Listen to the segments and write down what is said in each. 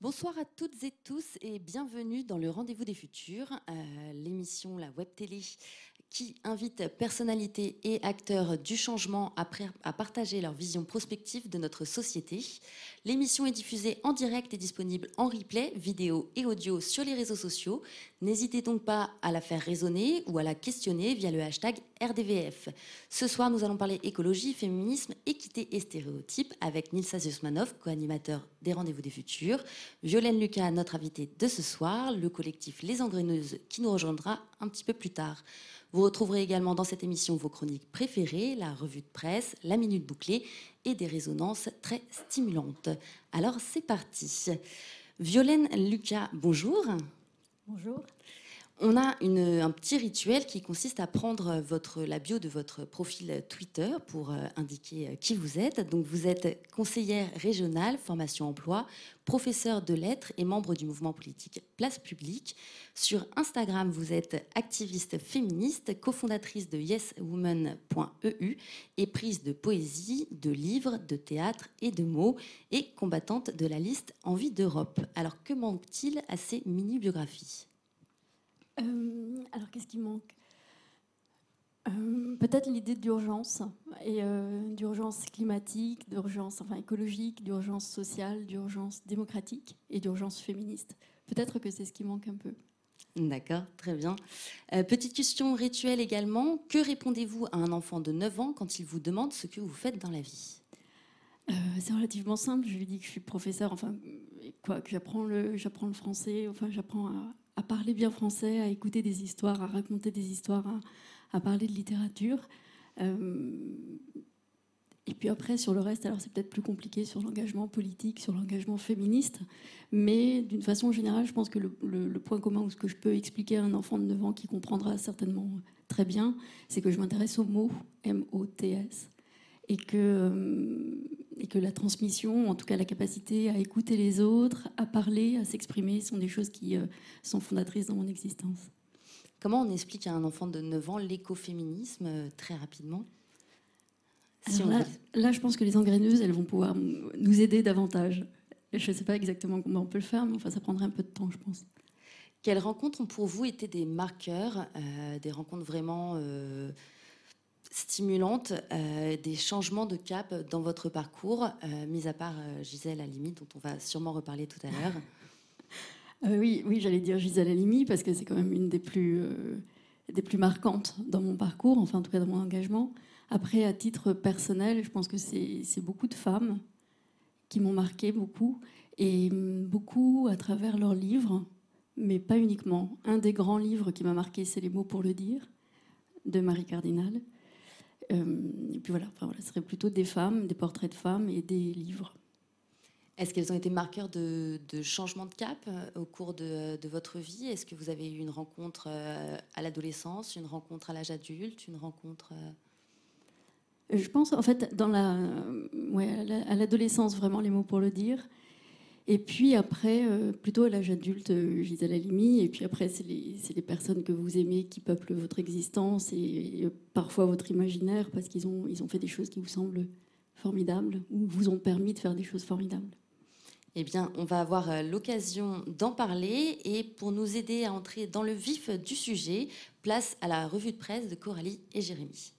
Bonsoir à toutes et tous et bienvenue dans le Rendez-vous des Futurs, euh, l'émission La Web Télé qui invite personnalités et acteurs du changement à, partager leur vision prospective de notre société. L'émission est diffusée en direct et disponible en replay, vidéo et audio sur les réseaux sociaux. N'hésitez donc pas à la faire résonner ou à la questionner via le hashtag RDVF. Ce soir, nous allons parler écologie, féminisme, équité et stéréotypes avec Nilsa Zosmanov, co-animateur des Rendez-vous des Futurs, Violaine Lucas, notre invitée de ce soir, le collectif Les Engreneuses qui nous rejoindra un petit peu plus tard. Vous retrouverez également dans cette émission vos chroniques préférées, la revue de presse, la minute bouclée et des résonances très stimulantes. Alors c'est parti. Violaine Lucas, bonjour. Bonjour. On a un petit rituel qui consiste à prendre la bio de votre profil Twitter pour euh, indiquer euh, qui vous êtes. Donc vous êtes conseillère régionale, formation emploi, professeur de lettres et membre du mouvement politique Place Publique. Sur Instagram, vous êtes activiste féministe, cofondatrice de yeswoman.eu et prise de poésie, de livres, de théâtre et de mots et combattante de la liste Envie d'Europe. Alors que manque-t-il à ces mini-biographies? Euh, alors, qu'est-ce qui manque? Euh, Peut-être l'idée d'urgence, et euh, d'urgence climatique, d'urgence enfin, écologique, d'urgence sociale, d'urgence démocratique et d'urgence féministe. Peut-être que c'est ce qui manque un peu. D'accord, très bien. petite question rituelle également. Que répondez-vous à un enfant de 9 ans quand il vous demande ce que vous faites dans la vie? C'est relativement simple. Je lui dis que je suis professeur, enfin, quoi, que j'apprends le, j'apprends le français, enfin, j'apprends à, à parler bien français, à écouter des histoires, à raconter des histoires, à, parler de littérature. Euh, et puis après, sur le reste, alors c'est peut-être plus compliqué sur l'engagement politique, sur l'engagement féministe, mais d'une façon générale, je pense que le, point commun ou ce que je peux expliquer à un enfant de 9 ans qui comprendra certainement très bien, c'est que je m'intéresse aux mots, M-O-T-S, et que, euh, et que la transmission, en tout cas la capacité à écouter les autres, à parler, à s'exprimer, sont des choses qui euh, sont fondatrices dans mon existence. Comment on explique à un enfant de 9 ans l'écoféminisme euh, très rapidement? Là, je pense que les engraineuses, elles vont pouvoir nous aider davantage. Je ne sais pas exactement comment on peut le faire, mais enfin, ça prendrait un peu de temps, je pense. Quelles rencontres ont pour vous été des marqueurs, des rencontres vraiment stimulantes, euh, des changements de cap dans votre parcours, euh, mis à part euh, Gisèle Halimi, dont on va sûrement reparler tout à l'heure Oui, oui j'allais dire Gisèle Halimi, parce que c'est quand même une des plus, des plus marquantes dans mon parcours, enfin en tout cas dans mon engagement. Après, à titre personnel, je pense que c'est beaucoup de femmes qui m'ont marqué beaucoup, et hum, beaucoup à travers leurs livres, mais pas uniquement. Un des grands livres qui m'a marqué, c'est Les mots pour le dire, de Marie Cardinal. Euh, et puis voilà, enfin, voilà, ce serait plutôt des femmes, des portraits de femmes et des livres. Est-ce qu'elles ont été marqueurs de, changement de cap euh, au cours de, votre vie? Est-ce que vous avez eu une rencontre euh, à l'adolescence, une rencontre à l'âge adulte, une rencontre Je pense en fait dans la, ouais, à l'adolescence vraiment les mots pour le dire. Et puis après, euh, plutôt à l'âge adulte, euh, Gisèle Halimi. Et puis après, c'est les, personnes que vous aimez qui peuplent votre existence et, euh, parfois votre imaginaire parce qu'ils ont, ont fait des choses qui vous semblent formidables ou vous ont permis de faire des choses formidables. Eh bien, on va avoir l'occasion d'en parler et pour nous aider à entrer dans le vif du sujet, place à la revue de presse de Coralie et Jérémy.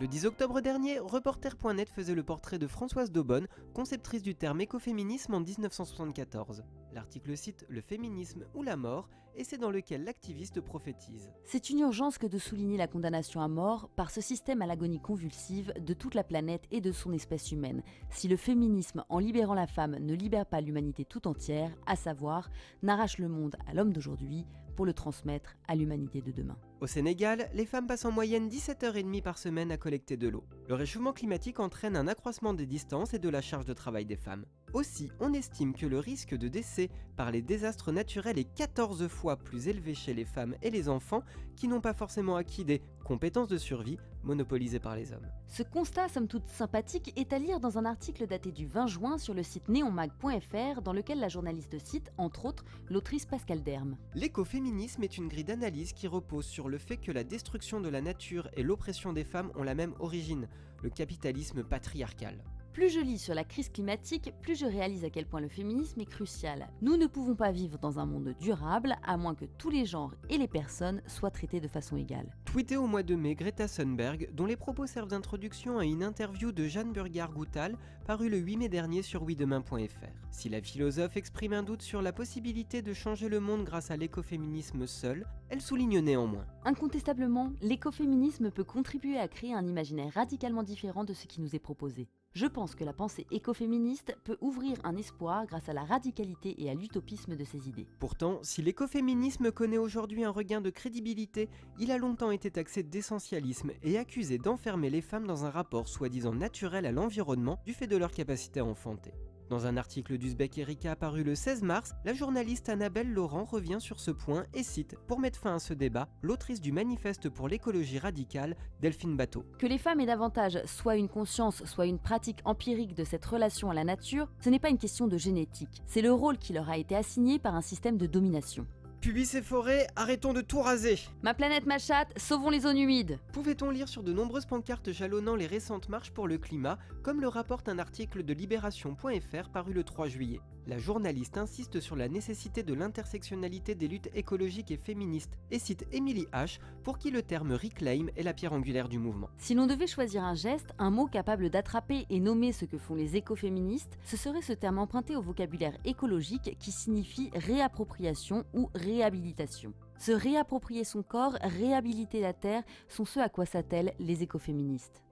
Le 10 octobre dernier, Reporter.net faisait le portrait de Françoise Daubonne, conceptrice du terme écoféminisme en 1974. L'article cite Le féminisme ou la mort, et c'est dans lequel l'activiste prophétise. C'est une urgence que de souligner la condamnation à mort par ce système à l'agonie convulsive de toute la planète et de son espèce humaine. Si le féminisme, en libérant la femme, ne libère pas l'humanité tout entière, à savoir, n'arrache le monde à l'homme d'aujourd'hui, pour le transmettre à l'humanité de demain. Au Sénégal, les femmes passent en moyenne 17h30 par semaine à collecter de l'eau. Le réchauffement climatique entraîne un accroissement des distances et de la charge de travail des femmes. Aussi, on estime que le risque de décès par les désastres naturels est 14 fois plus élevé chez les femmes et les enfants qui n'ont pas forcément acquis des compétences de survie monopolisées par les hommes. Ce constat, somme toute sympathique, est à lire dans un article daté du 20 juin sur le site neonmag.fr dans lequel la journaliste cite, entre autres, l'autrice Pascal Derme. L'écoféminisme est une grille d'analyse qui repose sur le fait que la destruction de la nature et l'oppression des femmes ont la même origine, le capitalisme patriarcal. Plus je lis sur la crise climatique, plus je réalise à quel point le féminisme est crucial. Nous ne pouvons pas vivre dans un monde durable à moins que tous les genres et les personnes soient traités de façon égale. Tweeté au mois de mai Greta Thunberg, dont les propos servent d'introduction à une interview de Jeanne Burgard-Goutal parue le 8 mai dernier sur ouidemain.fr. Si la philosophe exprime un doute sur la possibilité de changer le monde grâce à l'écoféminisme seul, elle souligne néanmoins. Incontestablement, l'écoféminisme peut contribuer à créer un imaginaire radicalement différent de ce qui nous est proposé. Je pense que la pensée écoféministe peut ouvrir un espoir grâce à la radicalité et à l'utopisme de ses idées. Pourtant, si l'écoféminisme connaît aujourd'hui un regain de crédibilité, il a longtemps été taxé d'essentialisme et accusé d'enfermer les femmes dans un rapport soi-disant naturel à l'environnement du fait de leur capacité à enfanter. Dans un article d'Uzbek Erika paru le 16 mars, la journaliste Annabelle Laurent revient sur ce point et cite, pour mettre fin à ce débat, l'autrice du manifeste pour l'écologie radicale, Delphine Bateau. Que les femmes aient davantage soit une conscience, soit une pratique empirique de cette relation à la nature, ce n'est pas une question de génétique, c'est le rôle qui leur a été assigné par un système de domination. Pubis et forêts, arrêtons de tout raser. Ma planète, ma chatte, sauvons les zones humides. Pouvait-on lire sur de nombreuses pancartes jalonnant les récentes marches pour le climat, comme le rapporte un article de Libération.fr paru le 3 juillet La journaliste insiste sur la nécessité de l'intersectionnalité des luttes écologiques et féministes et cite Emily H, pour qui le terme reclaim est la pierre angulaire du mouvement. Si l'on devait choisir un geste, un mot capable d'attraper et nommer ce que font les écoféministes, ce serait ce terme emprunté au vocabulaire écologique qui signifie réappropriation ou réhabilitation. Se réapproprier son corps, réhabiliter la terre sont ce à quoi s'attellent les écoféministes.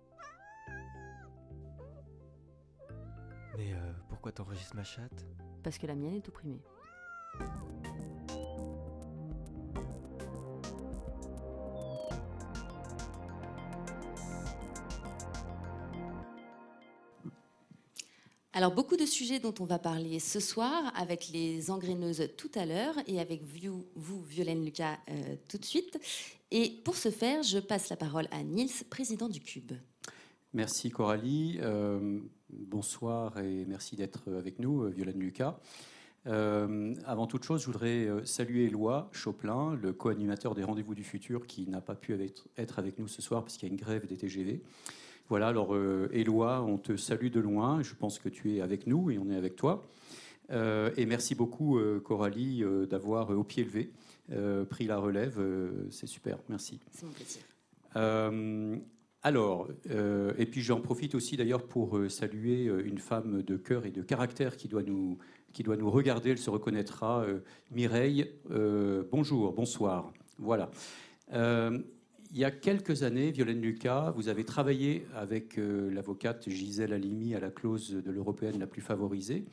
Mais euh, pourquoi t'enregistres ma chatte? Parce que la mienne est opprimée. Alors beaucoup de sujets dont on va parler ce soir avec les engraineuses tout à l'heure et avec vous, vous Violaine Lucas, euh, tout de suite. Et pour ce faire, je passe la parole à Niels, président du Cube. Merci Coralie. Euh, bonsoir et merci d'être avec nous, Violaine Lucas. Euh, avant toute chose, je voudrais euh, saluer Éloi Choplin, le co-animateur des Rendez-vous du Futur, qui n'a pas pu être avec nous ce soir parce qu'il y a une grève des TGV. Voilà, alors euh, Éloi, on te salue de loin. Je pense que tu es avec nous et on est avec toi. Euh, et merci beaucoup, Coralie, d'avoir, au pied levé, pris la relève. C'est super, merci. C'est mon plaisir. Alors, euh, et puis j'en profite aussi d'ailleurs pour euh, saluer euh, une femme de cœur et de caractère qui doit nous, qui regarder, elle se reconnaîtra, Mireille. bonjour, bonsoir. Voilà. Il y a quelques années, Violaine Lucas, vous avez travaillé avec l'avocate Gisèle Halimi à la clause de l'européenne la plus favorisée.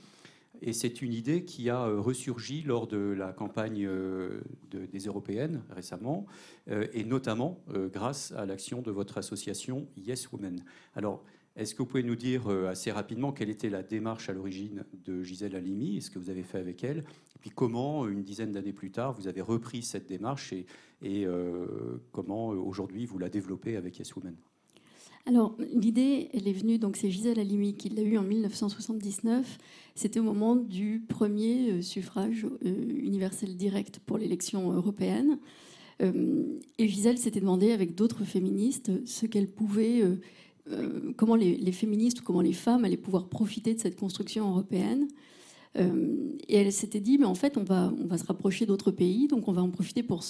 Et c'est une idée qui a euh, ressurgi lors de la campagne euh, de- des européennes récemment, euh, et notamment grâce à l'action de votre association Yes Women. Alors, est-ce que vous pouvez nous dire assez rapidement quelle était la démarche à l'origine de Gisèle Halimi et ce que vous avez fait avec elle? Et puis comment, une dizaine d'années plus tard, vous avez repris cette démarche et, comment aujourd'hui vous la développez avec Yes Women? Alors, l'idée, elle est venue, donc c'est Gisèle Halimi qui l'a eue en 1979. C'était au moment du premier euh, suffrage euh, universel direct pour l'élection européenne. Euh, et Gisèle s'était demandé avec d'autres féministes comment les, les féministes ou comment les femmes allaient pouvoir profiter de cette construction européenne. Euh, et elle s'était dit, mais en fait, on va, se rapprocher d'autres pays, donc on va en profiter pour,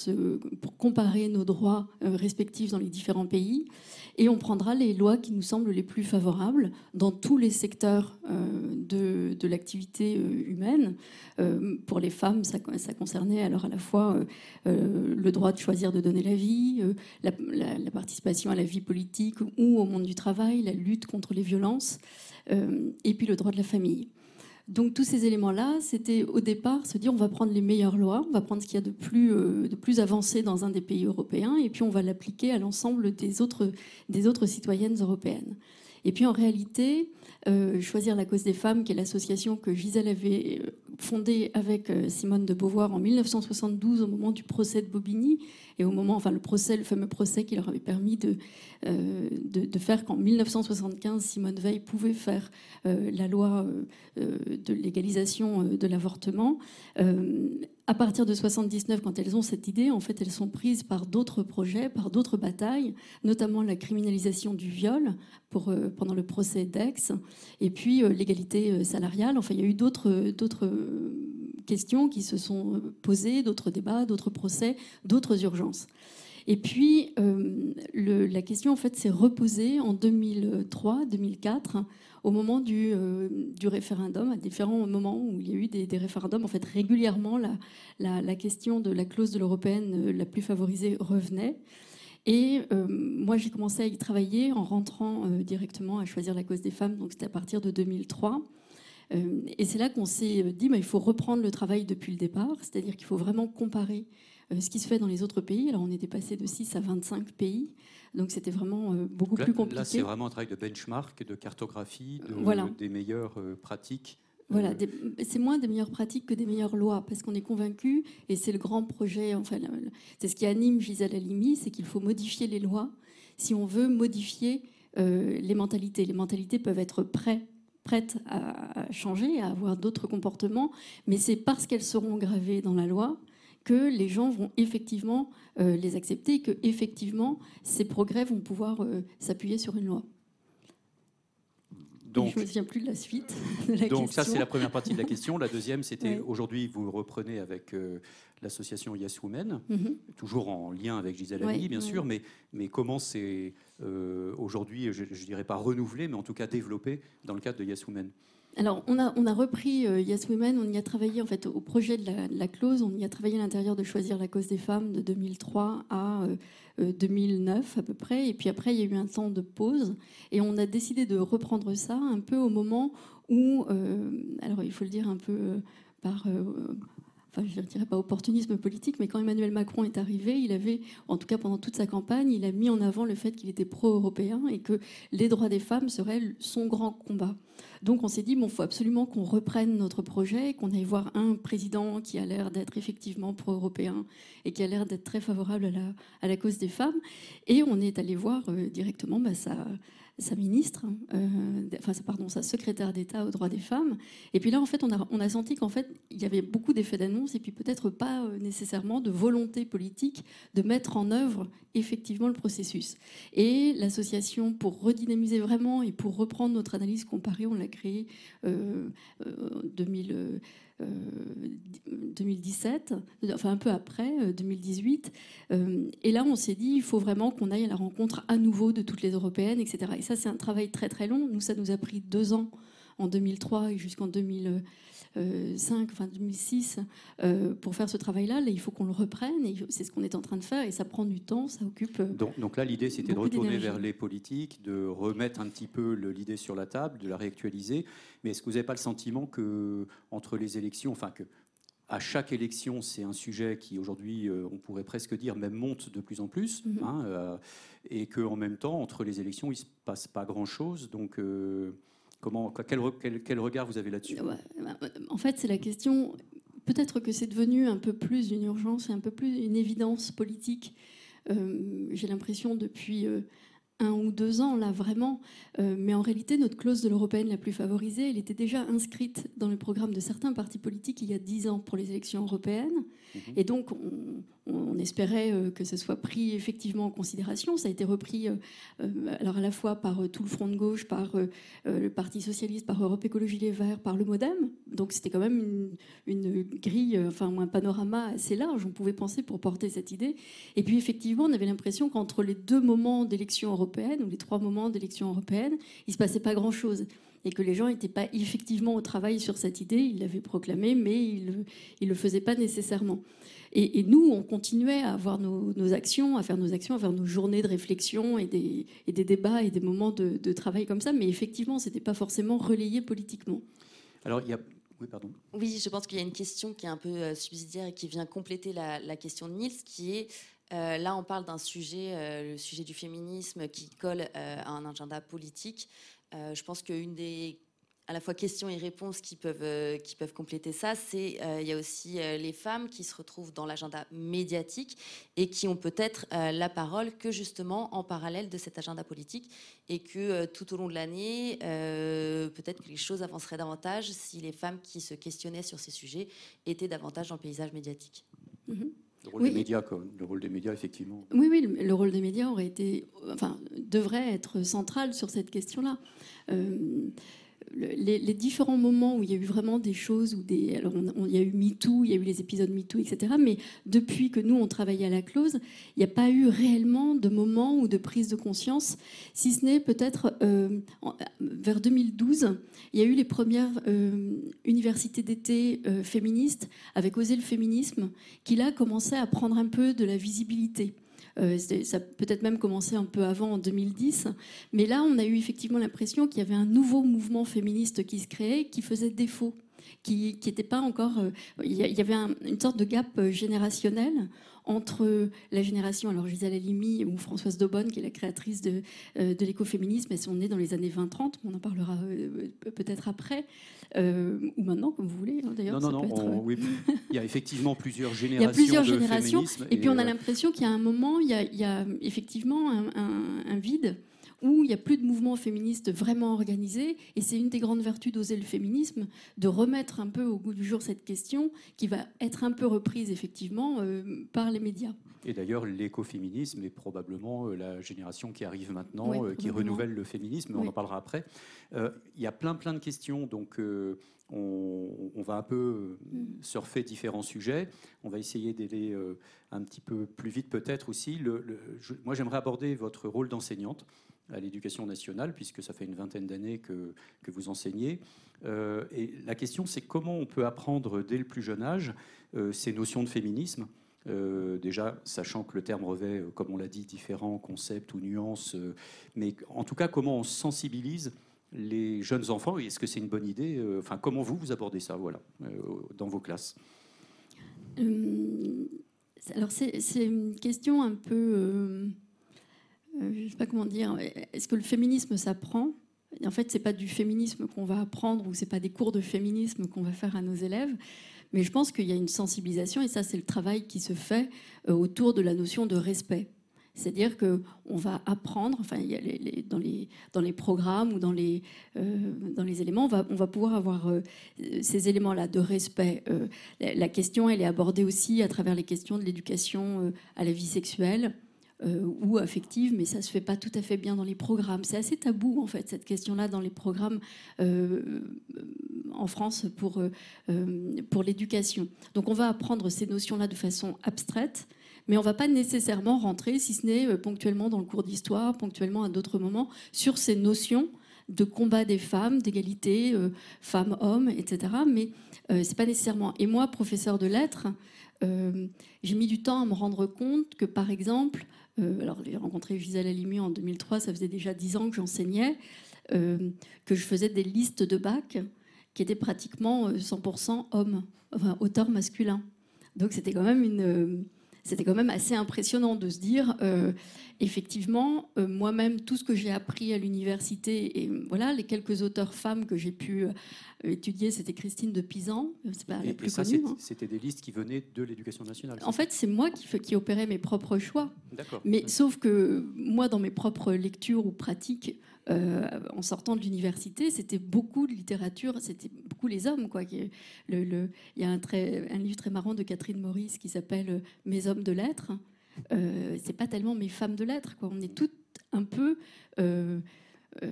comparer nos droits euh, respectifs dans les différents pays, et on prendra les lois qui nous semblent les plus favorables dans tous les secteurs euh, de, l'activité humaine. Pour les femmes, ça, concernait alors à la fois le droit de choisir de donner la vie, la, participation à la vie politique ou au monde du travail, la lutte contre les violences, et puis le droit de la famille. Donc tous ces éléments-là, c'était au départ se dire on va prendre les meilleures lois, on va prendre ce qu'il y a de plus, euh, de plus avancé dans un des pays européens, et puis on va l'appliquer à l'ensemble des autres, des autres citoyennes européennes. Et puis en réalité, euh, Choisir la cause des femmes, qui est l'association que Gisèle avait euh, fondée avec euh, Simone de Beauvoir en 1972 au moment du procès de Bobigny et au moment, enfin le procès, le fameux procès qui leur avait permis de, de, faire qu'en 1975 Simone Veil pouvait faire la loi de légalisation de l'avortement. à partir de 79, quand elles ont cette idée, en fait, elles sont prises par d'autres projets, par d'autres batailles, notamment la criminalisation du viol pour, pendant le procès d'Aix et puis euh, l'égalité euh, salariale. Enfin, il y a eu d'autres euh, questions qui se sont posées, d'autres débats, d'autres procès, d'autres urgences. Et puis, la question, en fait, s'est reposée en 2003-2004, au moment du, référendum, à différents moments où il y a eu des, référendums. En fait, régulièrement, la, question de la clause de l'européenne la plus favorisée revenait. Et euh, moi, j'ai commencé à y travailler en rentrant euh, directement à choisir la cause des femmes, donc c'était à partir de 2003. Euh, et c'est là qu'on s'est dit, bah, il faut reprendre le travail depuis le départ, c'est-à-dire qu'il faut vraiment comparer ce qui se fait dans les autres pays. Alors on était passé de 6 à 25 pays, donc c'était vraiment beaucoup plus compliqué. Là, c'est vraiment un travail de benchmark, de cartographie, de, des meilleures pratiques voilà, c'est moins des meilleures pratiques que des meilleures lois, parce qu'on est convaincu, et c'est le grand projet, enfin, c'est ce qui anime Gisèle Halimi, c'est qu'il faut modifier les lois si on veut modifier euh, les mentalités. Les mentalités peuvent être prêtes à changer, à avoir d'autres comportements, mais c'est parce qu'elles seront gravées dans la loi que les gens vont effectivement euh, les accepter, que effectivement ces progrès vont pouvoir euh, s'appuyer sur une loi. Donc, je ne me souviens plus de la suite. donc ça, c'est la première partie de la question. La deuxième, c'était aujourd'hui, vous reprenez avec euh, l'association Yes Women, mhm. toujours en lien avec Gisèle Halimi, bien sûr, mais, mais comment c'est euh, aujourd'hui, je ne dirais pas renouvelé, mais en tout cas développé dans le cadre de Yes Women? Alors, on a, repris euh, Yes Women, on y a travaillé en fait au projet de la, clause, on y a travaillé à l'intérieur de Choisir la cause des femmes de 2003 à 2009 euh, à peu près, et puis après il y a eu un temps de pause, et on a décidé de reprendre ça un peu au moment où, euh, alors il faut le dire un peu par enfin je ne dirais pas opportunisme politique, mais quand Emmanuel Macron est arrivé, il avait, en tout cas pendant toute sa campagne, il a mis en avant le fait qu'il était pro-européen et que les droits des femmes seraient son grand combat. Donc on s'est dit, bon, faut absolument qu'on reprenne notre projet, qu'on aille voir un président qui a l'air d'être effectivement pro-européen et qui a l'air d'être très favorable à la, cause des femmes. Et on est allé voir euh, directement bah, ça sa ministre, euh, enfin pardon, sa secrétaire d'État aux droits des femmes. Et puis là, en fait, on a, on a senti qu'en fait, il y avait beaucoup d'effets d'annonce et puis peut-être pas euh, nécessairement de volonté politique de mettre en œuvre effectivement le processus. Et l'association, pour redynamiser vraiment et pour reprendre notre analyse comparée, on l'a créée euh, euh 2000. 2017, enfin un peu après, 2018. Euh, euh, et là, on s'est dit, il faut vraiment qu'on aille à la rencontre à nouveau de toutes les européennes, etc. Et ça, c'est un travail très très long. Nous, ça nous a pris deux ans en 2003 et jusqu'en 2005, euh, enfin 2006, pour faire ce travail-là. Là, il faut qu'on le reprenne et c'est ce qu'on est en train de faire et ça prend du temps, ça occupe. Donc, donc là, l'idée, c'était de retourner vers les politiques, de remettre un petit peu l'idée sur la table, de la réactualiser. Mais est-ce que vous n'avez pas le sentiment que entre les élections, enfin que à chaque élection, c'est un sujet qui aujourd'hui, euh, on pourrait presque dire, même monte de plus en plus, mhm. hein, euh, et qu'en même temps, entre les élections, il ne se passe pas grand-chose. Donc, euh, comment, quel, quel, regard vous avez là-dessus bah, En fait, c'est la question. Peut-être que c'est devenu un peu plus une urgence et un peu plus une évidence politique. J'ai l'impression depuis un ou deux ans, là, vraiment. Euh, mais en réalité, notre clause de l'européenne la plus favorisée, elle était déjà inscrite dans le programme de certains partis politiques il y a dix ans pour les élections européennes. Mhm. Et donc, on, espérait euh, que ce soit pris effectivement en considération. Ça a été repris euh, alors à la fois par tout le front de gauche, par le Parti socialiste, par Europe Écologie Les Verts, par le MoDem. Donc, c'était quand même une, grille, enfin, un panorama assez large, on pouvait penser, pour porter cette idée. Et puis, effectivement, on avait l'impression qu'entre les deux moments d'élection européenne, ou les trois moments d'élection européenne, il ne se passait pas grand-chose. Et que les gens n'étaient pas effectivement au travail sur cette idée, ils l'avaient proclamé, mais ils ne le faisaient pas nécessairement. Et, nous, on continuait à avoir nos, actions, à faire nos actions, à faire nos journées de réflexion et des, des débats et des moments de, travail comme ça, mais effectivement, ce n'était pas forcément relayé politiquement. Alors, il y a oui, pardon. Oui, je pense qu'il y a une question qui est un peu euh, subsidiaire et qui vient compléter la, la question de Niels, qui est là, on parle d'un sujet, le sujet du féminisme, qui colle à un agenda politique. je pense qu'une des à la fois questions et réponses qui peuvent, euh, qui peuvent compléter ça, c'est euh, il y a aussi euh, les femmes qui se retrouvent dans l'agenda médiatique et qui ont peut-être la parole que justement en parallèle de cet agenda politique et que tout au long de l'année, peut-être que les choses avanceraient davantage si les femmes qui se questionnaient sur ces sujets étaient davantage dans le paysage médiatique. Mm-hmm. Le rôle des médias, Le rôle des médias, effectivement. Oui, oui, le, rôle des médias aurait été, enfin, devrait être central sur cette question-là les, différents moments où il y a eu vraiment des choses, où des, alors il y a eu MeToo, il y a eu les épisodes MeToo, etc. Mais depuis que nous, on travaillait à la close, il n'y a pas eu réellement de moment ou de prise de conscience, si ce n'est peut-être euh, vers 2012, il y a eu les premières euh, universités d'été euh, féministes avec Oser le féminisme, qui là commençaient à prendre un peu de la visibilité. Euh, ça peut-être même commencé un peu avant, en 2010. Mais là, on a eu effectivement l'impression qu'il y avait un nouveau mouvement féministe qui se créait, qui faisait défaut qui n'était pas encore. Euh, il y avait une sorte de gap euh, générationnel entre la génération, alors Gisèle Halimi ou Françoise Daubonne, qui est la créatrice de, de l'écoféminisme, elles sont nées dans les années 20-30, on en parlera peut-être après, ou maintenant, comme vous voulez. Hein, d'ailleurs, non, non, non, oui, il y a effectivement plusieurs générations. Il y a plusieurs générations, et, puis on a l'impression qu'il y a un moment, il y a, il y a effectivement un, un vide où il n'y a plus de mouvement féministe vraiment organisé. Et c'est une des grandes vertus d'oser le féminisme, de remettre un peu au goût du jour cette question qui va être un peu reprise effectivement euh, par les médias. Et d'ailleurs, l'écoféminisme est probablement euh, la génération qui arrive maintenant, euh, qui renouvelle le féminisme, on en parlera après. Il y a plein plein de questions, donc on, va un peu mm. surfer différents sujets. On va essayer d'aller un petit peu plus vite peut-être aussi. moi, j'aimerais aborder votre rôle d'enseignante à l'éducation nationale, puisque ça fait une vingtaine d'années que, que, vous enseignez. Euh, et la question, c'est comment on peut apprendre dès le plus jeune âge euh, ces notions de féminisme. Euh, déjà, sachant que le terme revêt, comme on l'a dit, différents concepts ou nuances, mais en tout cas, comment on sensibilise les jeunes enfants Est-ce que c'est une bonne idée Enfin, comment vous, vous abordez ça, voilà, dans vos classes? Alors, c'est une question un peu je ne sais pas comment dire, est-ce que le féminisme s'apprend En fait, ce n'est pas du féminisme qu'on va apprendre ou ce n'est pas des cours de féminisme qu'on va faire à nos élèves. Mais je pense qu'il y a une sensibilisation, et ça, c'est le travail qui se fait euh, autour de la notion de respect. C'est-à-dire qu'on va apprendre, enfin, dans, les, programmes ou dans les, euh, dans les éléments, on on va pouvoir avoir ces éléments-là de respect. la, question, elle est abordée aussi à travers les questions de l'éducation à la vie sexuelle, euh, ou affective, mais ça se fait pas tout à fait bien dans les programmes. C'est assez tabou en fait cette question-là dans les programmes euh, en France pour euh, pour l'éducation. Donc on va apprendre ces notions-là de façon abstraite, mais on va pas nécessairement rentrer, si ce n'est ponctuellement dans le cours d'histoire, ponctuellement à d'autres moments, sur ces notions de combat des femmes, d'égalité femmes-hommes, etc. Mais c'est pas nécessairement. Et moi, professeur de lettres, j'ai mis du temps à me rendre compte que, par exemple, euh, alors j'ai rencontré Gisèle Halimi en 2003, ça faisait déjà dix ans que j'enseignais, euh, que je faisais des listes de bac qui étaient pratiquement 100% euh, hommes, enfin auteurs masculins. Donc c'était quand même une c'était quand même assez impressionnant de se dire, effectivement, moi-même, tout ce que j'ai appris à l'université, et voilà, les quelques auteurs femmes que j'ai pu étudier, c'était Christine de Pisan, c'est pas et, ça, hein. C'était des listes qui venaient de l'éducation nationale. En fait, c'est moi qui, qui opérais mes propres choix. Mais sauf que moi, dans mes propres lectures ou pratiques, euh, en sortant de l'université, c'était beaucoup de littérature, c'était beaucoup les hommes. Quoi. Il y a un, très, un livre très marrant de Catherine Maurice qui s'appelle Mes hommes de lettres. Euh, c'est pas tellement mes femmes de lettres. Quoi. On est toutes un peu euh, euh,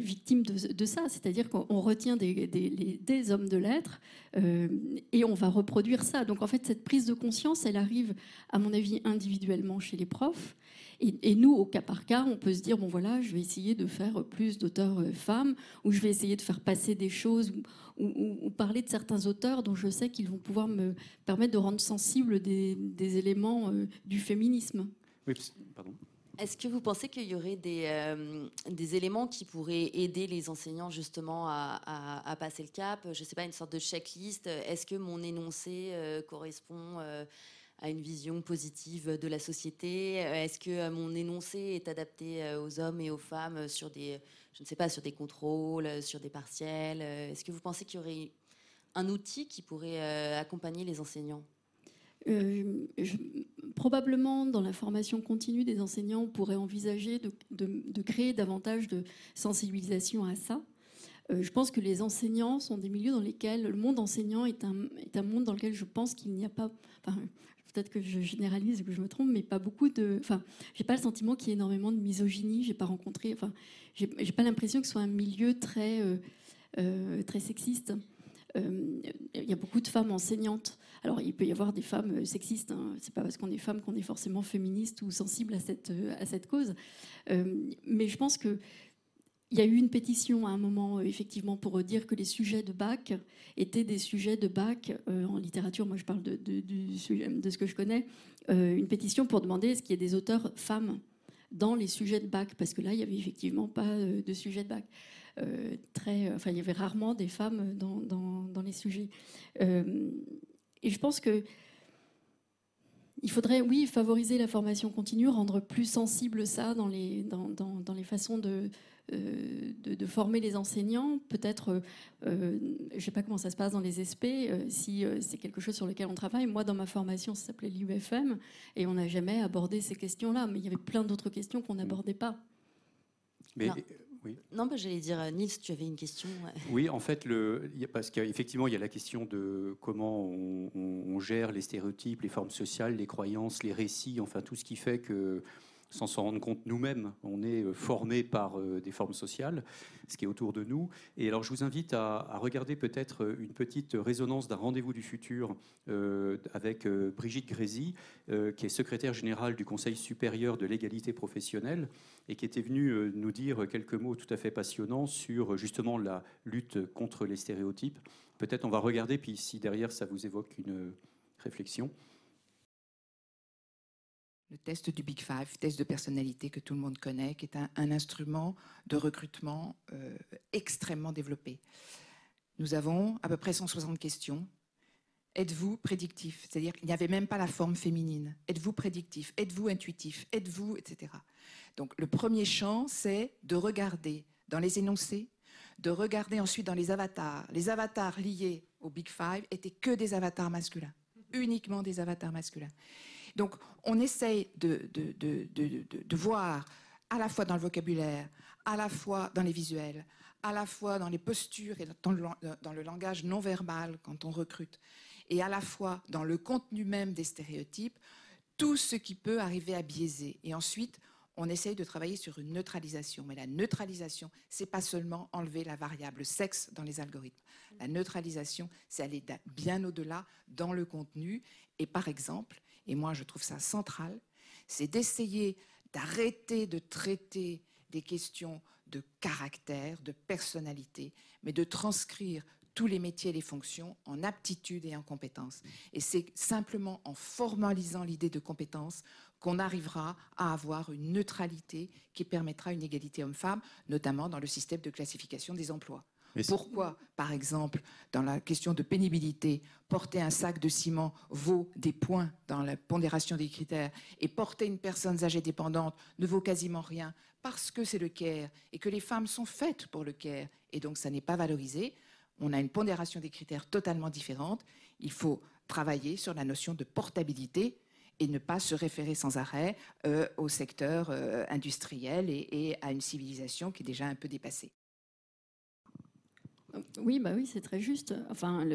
victime de, ça, c'est-à-dire qu'on retient des, hommes de lettres euh, et on va reproduire ça. Donc en fait, cette prise de conscience, elle arrive, à mon avis, individuellement chez les profs. Et, nous, au cas par cas, on peut se dire, bon voilà, je vais essayer de faire plus d'auteurs euh, femmes, ou je vais essayer de faire passer des choses, ou, parler de certains auteurs dont je sais qu'ils vont pouvoir me permettre de rendre sensible des, éléments du féminisme. Oui, pardon. Est-ce que vous pensez qu'il y aurait des, euh, des, éléments qui pourraient aider les enseignants justement à, passer le cap? Je ne sais pas, une sorte de checklist. Est-ce que mon énoncé euh, correspond euh, à une vision positive de la société Est-ce que mon énoncé est adapté aux hommes et aux femmes sur des, je ne sais pas, sur des contrôles, sur des partiels Est-ce que vous pensez qu'il y aurait un outil qui pourrait accompagner les enseignants? Euh, probablement, dans la formation continue des enseignants, on pourrait envisager de, créer davantage de sensibilisation à ça. Euh, je pense que les enseignants sont des milieux dans lesquels le monde enseignant est un, est un monde dans lequel je pense qu'il n'y a pas. Enfin, peut-être que je généralise ou que je me trompe, mais pas beaucoup de. Enfin, j'ai pas le sentiment qu'il y ait énormément de misogynie. J'ai pas rencontré. Enfin, j'ai pas l'impression que ce soit un milieu très, euh, très sexiste. Il y a beaucoup de femmes enseignantes. Alors, il peut y avoir des femmes euh, sexistes. Hein. C'est pas parce qu'on est femme qu'on est forcément féministe ou sensible à cette, euh, à cette cause. Euh, mais je pense que il y a eu une pétition à un moment, effectivement, pour dire que les sujets de bac étaient des sujets de bac en littérature. Moi, je parle de, de, ce que je connais. une pétition pour demander est-ce qu'il y a des auteurs femmes dans les sujets de bac, parce que là, il n'y avait effectivement pas de sujets de bac. très, enfin, il y avait rarement des femmes dans, dans les sujets. Et je pense que il faudrait, oui, favoriser la formation continue, rendre plus sensible ça dans les, dans, dans, les façons de, euh, de, former les enseignants. Peut-être, euh, je ne sais pas comment ça se passe dans les SP, euh, si c'est quelque chose sur lequel on travaille. Moi, dans ma formation, ça s'appelait l'UFM, et on n'a jamais abordé ces questions-là, mais il y avait plein d'autres questions qu'on n'abordait pas. Mais non, bah, j'allais dire, Nils, tu avais une question. Oui, en fait, le, parce qu'effectivement, il y a la question de comment on, gère les stéréotypes, les formes sociales, les croyances, les récits, enfin tout ce qui fait que sans s'en rendre compte nous-mêmes. On est euh, formé par euh, des formes sociales, ce qui est autour de nous. Et alors, je vous invite à, regarder peut-être euh, une petite résonance d'un rendez-vous du futur avec Brigitte Grézy, qui est secrétaire générale du Conseil supérieur de l'égalité professionnelle et qui était venue nous dire quelques mots tout à fait passionnants sur justement la lutte contre les stéréotypes. Peut-être on va regarder, puis si derrière ça vous évoque une réflexion le test du Big Five, test de personnalité que tout le monde connaît, qui est un, instrument de recrutement euh, extrêmement développé. Nous avons à peu près 160 questions. Êtes-vous prédictif? C'est-à-dire qu'il n'y avait même pas la forme féminine. Êtes-vous prédictif? Êtes-vous intuitif? Êtes-vous etc. Donc le premier champ, c'est de regarder dans les énoncés, de regarder ensuite dans les avatars. Les avatars liés au Big Five étaient que des avatars masculins, uniquement des avatars masculins. Donc, on essaye de, voir à la fois dans le vocabulaire, à la fois dans les visuels, à la fois dans les postures et dans le, langage non verbal quand on recrute, et à la fois dans le contenu même des stéréotypes, tout ce qui peut arriver à biaiser. Et ensuite, on essaye de travailler sur une neutralisation. Mais la neutralisation, c'est pas seulement enlever la variable sexe dans les algorithmes. La neutralisation, c'est aller bien au-delà dans le contenu. Et par exemple, et moi je trouve ça central, c'est d'essayer d'arrêter de traiter des questions de caractère, de personnalité, mais de transcrire tous les métiers et les fonctions en aptitude et en compétences. Et c'est simplement en formalisant l'idée de compétence qu'on arrivera à avoir une neutralité qui permettra une égalité homme-femme, notamment dans le système de classification des emplois. Pourquoi, par exemple, dans la question de pénibilité, porter un sac de ciment vaut des points dans la pondération des critères et porter une personne âgée dépendante ne vaut quasiment rien parce que c'est le CARE et que les femmes sont faites pour le CARE et donc ça n'est pas valorisé. On a une pondération des critères totalement différente. Il faut travailler sur la notion de portabilité et ne pas se référer sans arrêt euh, au secteur euh, industriel et à une civilisation qui est déjà un peu dépassée. Oui, bah oui, c'est très juste. Enfin,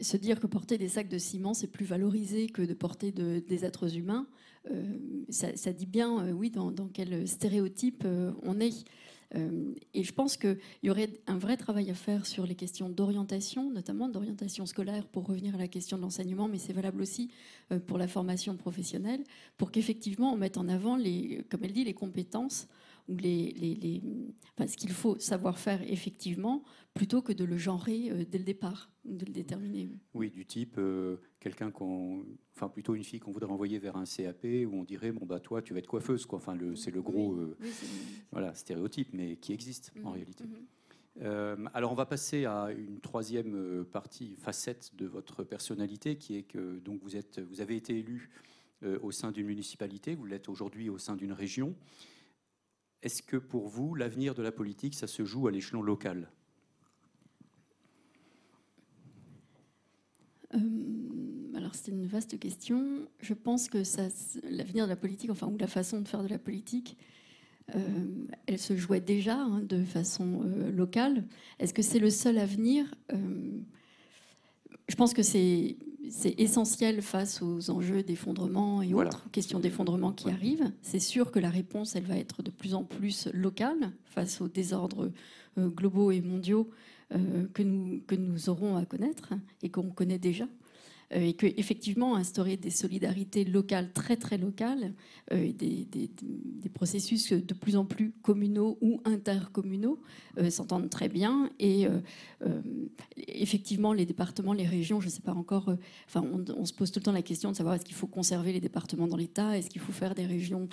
se dire que porter des sacs de ciment, c'est plus valorisé que de porter des êtres humains, euh, ça, dit bien, euh, oui, dans, quel stéréotype euh, on est. et je pense qu'il y aurait un vrai travail à faire sur les questions d'orientation, notamment d'orientation scolaire, pour revenir à la question de l'enseignement, mais c'est valable aussi pour la formation professionnelle, pour qu'effectivement on mette en avant, comme elle dit, les compétences ou les, les, ce qu'il faut savoir faire effectivement, plutôt que de le genrer euh, dès le départ, de le déterminer. Oui, du type euh, quelqu'un qu'on, enfin plutôt une fille qu'on voudrait envoyer vers un CAP où on dirait bon bah toi tu vas être coiffeuse quoi. Enfin le, c'est le gros euh, voilà stéréotype, mais qui existe en mhm, réalité. alors on va passer à une troisième partie, facette de votre personnalité, qui est que donc vous, êtes, vous avez été élu au sein d'une municipalité, vous l'êtes aujourd'hui au sein d'une région. Est-ce que pour vous, l'avenir de la politique, ça se joue à l'échelon local? Alors c'est une vaste question. Je pense que l'avenir de la politique, enfin, ou la façon de faire de la politique, euh, elle se jouait déjà hein, de façon euh, locale. Est-ce que c'est le seul avenir? Euh, Je pense que c'est essentiel face aux enjeux d'effondrement et autres questions d'effondrement qui arrivent. C'est sûr que la réponse, elle va être de plus en plus locale face aux désordres globaux et mondiaux que, nous, que nous aurons à connaître et qu'on connaît déjà. Euh, et que effectivement instaurer des solidarités locales très très locales, euh, des, processus de plus en plus communaux ou intercommunaux euh, s'entendent très bien. Et effectivement les départements, les régions, je ne sais pas encore, enfin on, se pose tout le temps la question de savoir est-ce qu'il faut conserver les départements dans l'État, est-ce qu'il faut faire des régions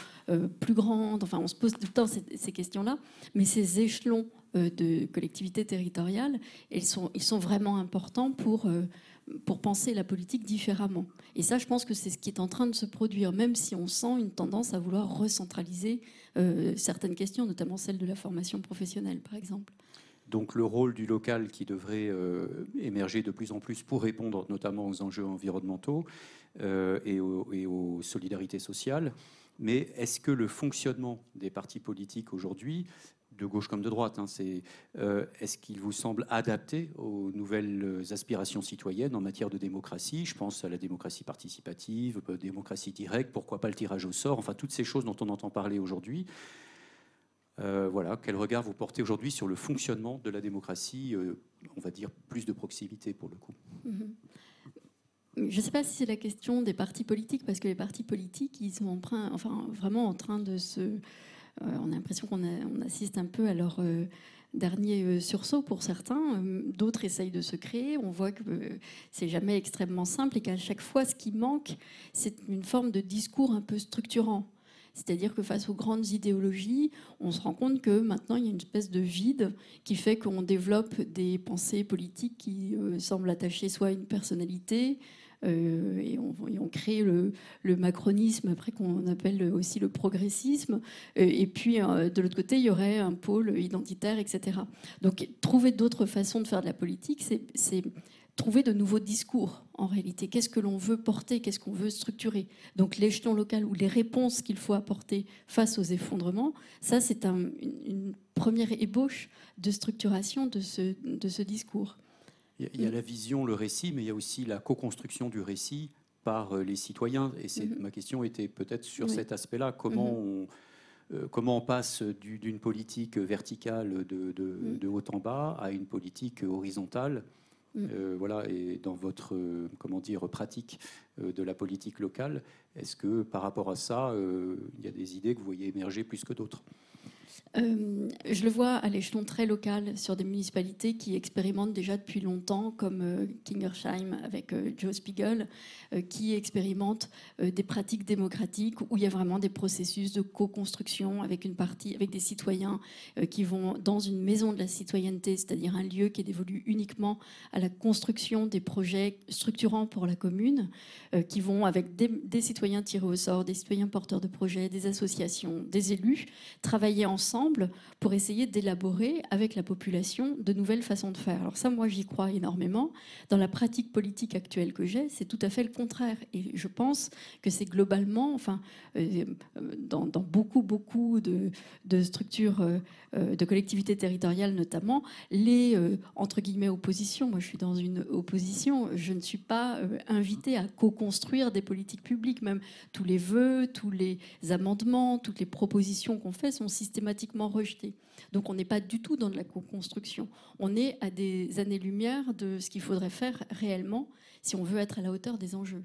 plus grandes, enfin on se pose tout le temps ces, questions-là, mais ces échelons de collectivités territoriales, ils sont vraiment importants pour pour penser la politique différemment. Et ça, je pense que c'est ce qui est en train de se produire, même si on sent une tendance à vouloir recentraliser euh, certaines questions, notamment celle de la formation professionnelle, par exemple. Donc le rôle du local qui devrait euh, émerger de plus en plus pour répondre notamment aux enjeux environnementaux euh, et, et, aux, solidarités sociales. Mais est-ce que le fonctionnement des partis politiques aujourd'hui de gauche comme de droite. Hein, c'est, euh, est-ce qu'il vous semble adapté aux nouvelles aspirations citoyennes en matière de démocratie? Je pense à la démocratie participative, euh, démocratie directe, pourquoi pas le tirage au sort, enfin toutes ces choses dont on entend parler aujourd'hui. Euh, voilà, quel regard vous portez aujourd'hui sur le fonctionnement de la démocratie, on va dire plus de proximité pour le coup? Mm-hmm. Je ne sais pas si c'est la question des partis politiques, parce que les partis politiques, ils sont enfin, vraiment en train de se on a l'impression qu'on assiste un peu à leur euh, dernier euh, sursaut pour certains. D'autres essayent de se créer. On voit que c'est jamais extrêmement simple et qu'à chaque fois, ce qui manque, c'est une forme de discours un peu structurant. C'est-à-dire que face aux grandes idéologies, on se rend compte que maintenant il y a une espèce de vide qui fait qu'on développe des pensées politiques qui semblent attachées soit à une personnalité, euh, et, on, crée le, macronisme, après qu'on appelle aussi le progressisme. Euh, et puis, euh, de l'autre côté, il y aurait un pôle identitaire, etc. Donc, trouver d'autres façons de faire de la politique, c'est trouver de nouveaux discours en réalité. Qu'est-ce que l'on veut porter? Qu'est-ce qu'on veut structurer? Donc l'échelon local ou les réponses qu'il faut apporter face aux effondrements, ça c'est une, première ébauche de structuration de ce, de ce discours. Il y a la vision, le récit, mais il y a aussi la co-construction du récit par euh, les citoyens. Et c'est, mhm. ma question était peut-être sur cet aspect-là. Comment, mhm. on, euh, comment on passe d'une politique verticale de, mhm. de, haut en bas à une politique horizontale euh, voilà, et dans votre comment dire, pratique de la politique locale, est-ce que par rapport à ça, il y a des idées que vous voyez émerger plus que d'autres? Euh, je le vois à l'échelon très local sur des municipalités qui expérimentent déjà depuis longtemps, comme euh, Kingersheim avec euh, Joe Spiegel, qui expérimentent des pratiques démocratiques où il y a vraiment des processus de co-construction avec une partie, avec des citoyens qui vont dans une maison de la citoyenneté, c'est-à-dire un lieu qui est dévolu uniquement à la construction des projets structurants pour la commune, qui vont avec des, des citoyens tirés au sort, des citoyens porteurs de projets, des associations, des élus, travailler ensemble pour essayer d'élaborer avec la population de nouvelles façons de faire. Alors ça, moi, j'y crois énormément. Dans la pratique politique actuelle que j'ai, c'est tout à fait le contraire. Et je pense que c'est globalement, enfin, euh, dans, beaucoup, beaucoup de, structures euh, de collectivités territoriales notamment, les, euh, entre guillemets, oppositions, moi je suis dans une opposition, je ne suis pas invitée à co-construire des politiques publiques, même tous les vœux, tous les amendements, toutes les propositions qu'on fait sont systématiquement. Donc on n'est pas du tout dans de la co-construction. On est à des années-lumière de ce qu'il faudrait faire réellement si on veut être à la hauteur des enjeux.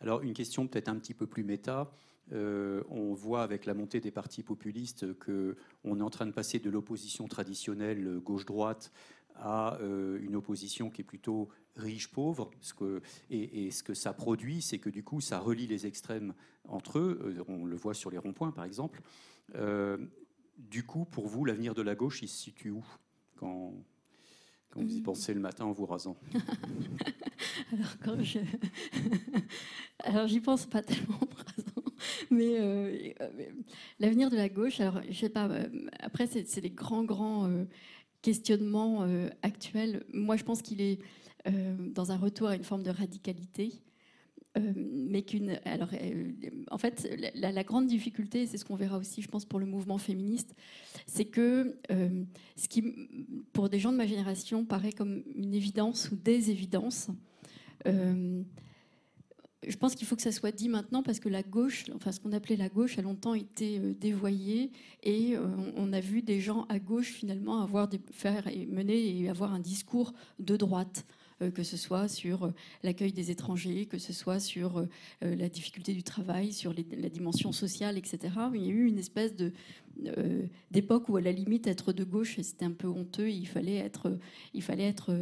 Alors une question peut-être un petit peu plus méta. Euh, on voit avec la montée des partis populistes qu'on est en train de passer de l'opposition traditionnelle gauche-droite à euh, une opposition qui est plutôt riche-pauvre. Et, et, ce que ça produit, c'est que du coup, ça relie les extrêmes entre eux. Euh, on le voit sur les ronds-points, par exemple. Du coup, pour vous, l'avenir de la gauche, il se situe où quand, quand vous y Mm. pensez le matin en vous rasant? Alors, quand je... alors j'y pense pas tellement, par exemple. mais euh, euh, l'avenir de la gauche, alors je sais pas, euh, après c'est les grands, grands euh, questionnements euh, actuels. Moi je pense qu'il est euh, dans un retour à une forme de radicalité. Euh, mais qu'une. Alors, euh, en fait, la, grande difficulté, c'est ce qu'on verra aussi, je pense, pour le mouvement féministe, c'est que euh, ce qui, pour des gens de ma génération, paraît comme une évidence ou des évidences, je pense qu'il faut que ça soit dit maintenant parce que la gauche, enfin ce qu'on appelait la gauche, a longtemps été dévoyée et on a vu des gens à gauche finalement avoir faire et mener et avoir un discours de droite. Euh, que ce soit sur euh, l'accueil des étrangers, que ce soit sur euh, la difficulté du travail, sur la dimension sociale, etc. Il y a eu une espèce d'époque où à la limite être de gauche c'était un peu honteux. Il fallait être, il fallait être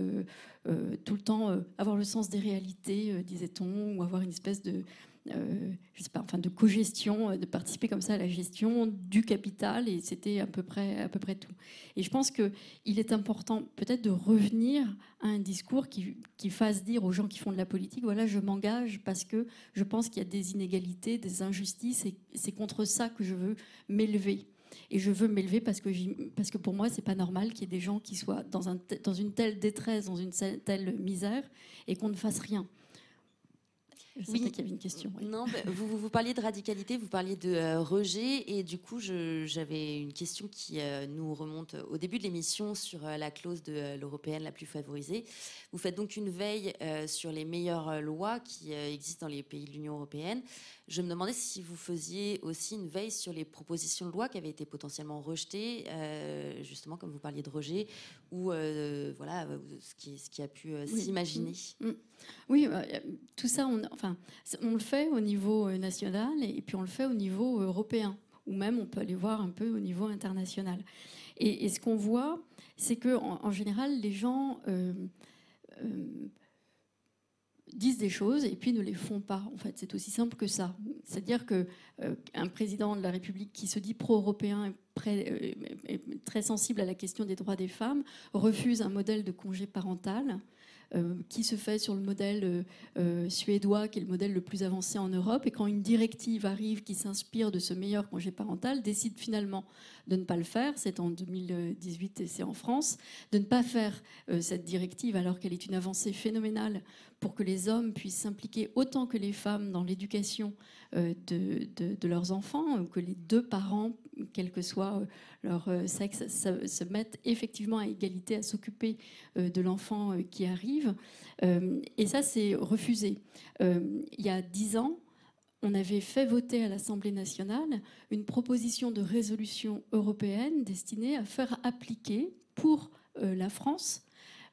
tout le temps avoir le sens des réalités, disait-on, ou avoir une espèce de, euh, je sais pas, enfin de cogestion, euh, de participer comme ça à la gestion du capital, et c'était à peu près, à peu près tout. Et je pense que il est important peut-être de revenir à un discours qui, fasse dire aux gens qui font de la politique, voilà, je m'engage parce que je pense qu'il y a des inégalités, des injustices, et c'est contre ça que je veux m'élever. Et je veux m'élever parce que, parce que pour moi, c'est pas normal qu'il y ait des gens qui soient dans, une telle détresse, dans une telle misère, et qu'on ne fasse rien. Je Oui. qu'il y avait une question. oui. Non, bah, vous, vous, parliez de radicalité, vous parliez de euh, rejet, et du coup, j'avais une question qui euh, nous remonte au début de l'émission sur euh, la clause de l'européenne la plus favorisée. Vous faites donc une veille sur les meilleures lois qui existent dans les pays de l'Union européenne. Je me demandais si vous faisiez aussi une veille sur les propositions de loi qui avaient été potentiellement rejetées, justement comme vous parliez de rejet, ou voilà, ce qui, ce qui a pu euh, Oui. s'imaginer. Oui, euh, tout ça, on, enfin, on le fait au niveau euh, national et, puis on le fait au niveau européen, ou même on peut aller voir un peu au niveau international. Et, ce qu'on voit, c'est que en, général, les gens euh, euh, disent des choses et puis ne les font pas. En fait, c'est aussi simple que ça. C'est-à-dire que un président de la République qui se dit pro-européen et très sensible à la question des droits des femmes refuse un modèle de congé parental euh, qui se fait sur le modèle euh, euh, suédois, qui est le modèle le plus avancé en Europe. Et quand une directive arrive qui s'inspire de ce meilleur congé parental, décide finalement de ne pas le faire, c'est en 2018 et c'est en France, de ne pas faire euh, cette directive alors qu'elle est une avancée phénoménale pour que les hommes puissent s'impliquer autant que les femmes dans l'éducation euh, de, de- leurs enfants, que les deux parents, quel que soit euh, leur sexe, se, mettent effectivement à égalité à s'occuper de l'enfant qui arrive. Et ça, c'est refusé. Il y a dix ans, on avait fait voter à l'Assemblée nationale une proposition de résolution européenne destinée à faire appliquer pour euh, la France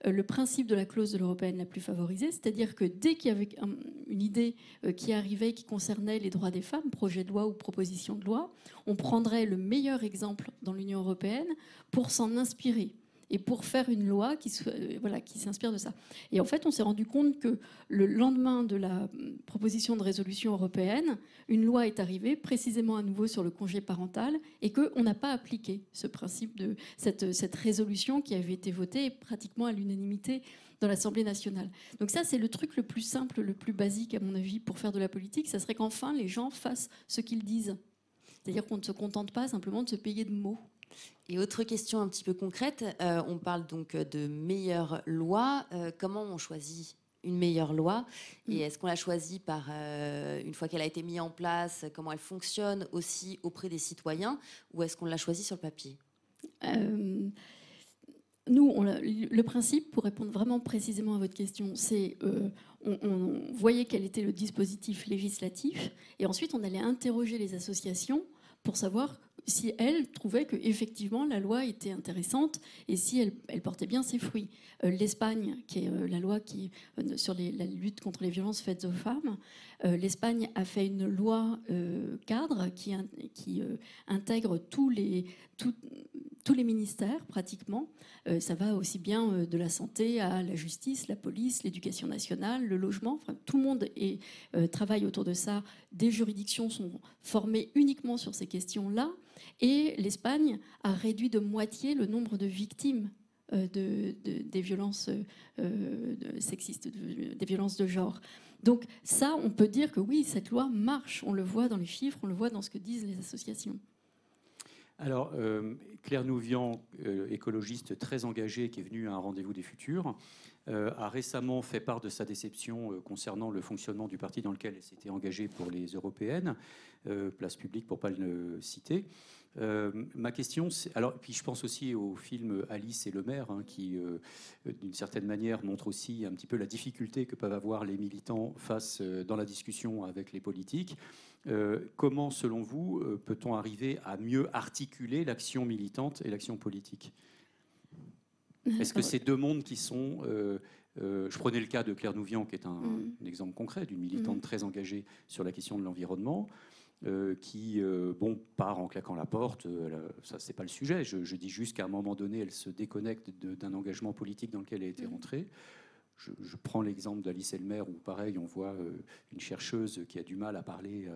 euh, le principe de la clause de l'européenne la plus favorisée, c'est-à-dire que dès qu'il y avait un- une idée euh, qui arrivait qui concernait les droits des femmes, projet de loi ou proposition de loi, on prendrait le meilleur exemple dans l'Union européenne pour s'en inspirer et pour faire une loi qui, euh, voilà, qui s'inspire de ça. Et en fait, on s'est rendu compte que le lendemain de la hum, proposition de résolution européenne, une loi est arrivée précisément à nouveau sur le congé parental et qu'on n'a pas appliqué ce principe de cette, cette résolution qui avait été votée pratiquement à l'unanimité dans l'Assemblée nationale. Donc ça, c'est le truc le plus simple, le plus basique, à mon avis, pour faire de la politique. Ça serait qu'enfin, les gens fassent ce qu'ils disent. C'est-à-dire qu'on ne se contente pas simplement de se payer de mots. Et autre question un petit peu concrète, euh, on parle donc de meilleure loi. Euh, comment on choisit une meilleure loi? Et Mm. est-ce qu'on la choisit par, euh, une fois qu'elle a été mise en place, comment elle fonctionne aussi auprès des citoyens? Ou est-ce qu'on l'a choisit sur le papier? Nous, on le principe, pour répondre vraiment précisément à votre question, c'est euh, on, on voyait quel était le dispositif législatif, et ensuite on allait interroger les associations pour savoir si elles trouvaient que effectivement la loi était intéressante et si elle, elle portait bien ses fruits. Euh, L'Espagne, qui est euh, la loi qui euh, sur la lutte contre les violences faites aux femmes, l'Espagne a fait une loi cadre qui, in- qui intègre tous les tout- tous les ministères pratiquement. Ça va aussi bien de la santé à la justice, la police, l'éducation nationale, le logement. Tout le monde travaille autour de ça. Des juridictions sont formées uniquement sur ces questions-là. Et l'Espagne a réduit de moitié le nombre de victimes de, des violences sexistes, des violences de genre. Donc ça, on peut dire que oui, cette loi marche. On le voit dans les chiffres, on le voit dans ce que disent les associations. Alors, Claire Nouvian, écologiste très engagée, qui est venue à un rendez-vous des futurs, euh, a récemment fait part de sa déception euh, concernant le fonctionnement du parti dans lequel elle s'était engagée pour les européennes, euh, place publique pour ne pas le citer. Ma question, c'est. Alors, puis je pense aussi au film Alice et le maire, hein, qui, d'une certaine manière, montre aussi un petit peu la difficulté que peuvent avoir les militants face dans la discussion avec les politiques. comment, selon vous, peut-on arriver à mieux articuler l'action militante et l'action politique? Est-ce que ces deux mondes qui sont... Euh, euh, je prenais le cas de Claire Nouvian, qui est un, mm. exemple concret d'une militante mm. très engagée sur la question de l'environnement. Euh, qui bon part en claquant la porte. ça c'est pas le sujet. Je, dis juste qu'à un moment donné, elle se déconnecte d'un engagement politique dans lequel elle a été mm. rentrée. Je, je prends l'exemple d'Alice Elmer où pareil, on voit une chercheuse qui a du mal à parler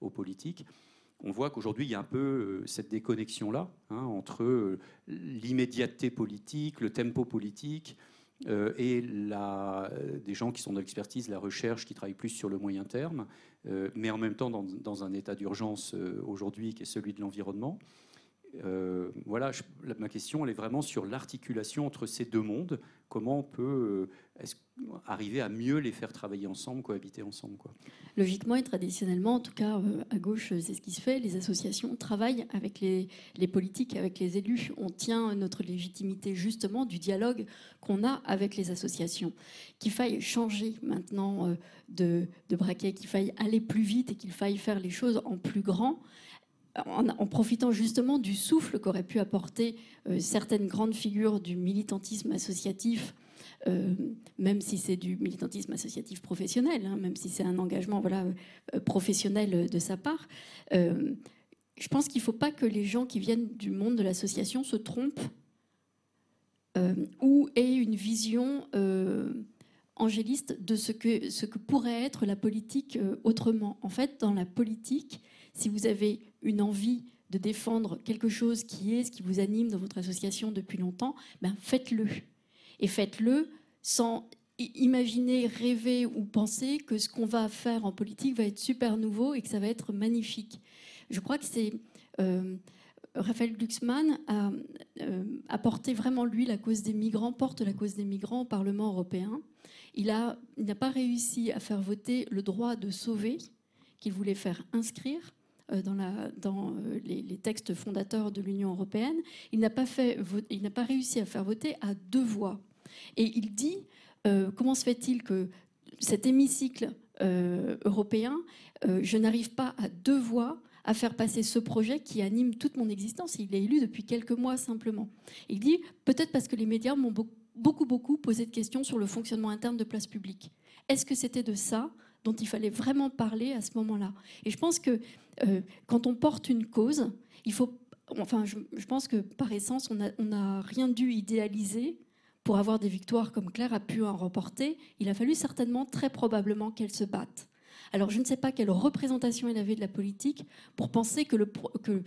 aux politiques on voit qu'aujourd'hui, il y a un peu euh, cette déconnexion-là hein, entre euh, l'immédiateté politique, le tempo politique, euh, et la, des gens qui sont dans l'expertise, la recherche, qui travaillent plus sur le moyen terme, mais en même temps dans un état d'urgence aujourd'hui qui est celui de l'environnement. Euh, voilà, ma question, elle est vraiment sur l'articulation entre ces deux mondes. Comment on peut euh, arriver à mieux les faire travailler ensemble, cohabiter ensemble. Logiquement et traditionnellement, en tout cas euh, à gauche, c'est ce qui se fait. Les associations travaillent avec les, politiques, avec les élus. On tient notre légitimité justement du dialogue qu'on a avec les associations. Qu'il faille changer maintenant de, de braquet, qu'il faille aller plus vite et qu'il faille faire les choses en plus grand en, profitant justement du souffle qu'auraient pu apporter euh, certaines grandes figures du militantisme associatif, euh, même si c'est du militantisme associatif professionnel, hein, même si c'est un engagement voilà, euh, professionnel de sa part. je pense qu'il ne faut pas que les gens qui viennent du monde de l'association se trompent ou aient une vision angéliste de ce que, ce que pourrait être la politique autrement. En fait, dans la politique, si vous avez une envie de défendre quelque chose qui est ce qui vous anime dans votre association depuis longtemps, ben faites-le. Et faites-le sans imaginer, rêver ou penser que ce qu'on va faire en politique va être super nouveau et que ça va être magnifique. Je crois que c'est... Euh, Raphaël Glucksmann a, euh, a, porté vraiment, lui, la cause des migrants, porte la cause des migrants au Parlement européen. Il n'a pas réussi à faire voter le droit de sauver qu'il voulait faire inscrire dans, la, dans euh, les, textes fondateurs de l'Union européenne, il n'a pas, fait, il n'a pas réussi à faire voter à deux voix. Et il dit, euh, comment se fait-il que cet hémicycle européen, je n'arrive pas à deux voix à faire passer ce projet qui anime toute mon existence? Il est élu depuis quelques mois simplement. Il dit, peut-être parce que les médias m'ont beaucoup, beaucoup posé de questions sur le fonctionnement interne de place publique. Est-ce que c'était de ça dont il fallait vraiment parler à ce moment-là Et je pense que euh, quand on porte une cause, il faut. Enfin, je, pense que par essence, on n'a rien dû idéaliser pour avoir des victoires comme Claire a pu en remporter. Il a fallu certainement, très probablement, qu'elle se batte. Alors, je ne sais pas quelle représentation elle avait de la politique pour penser que, que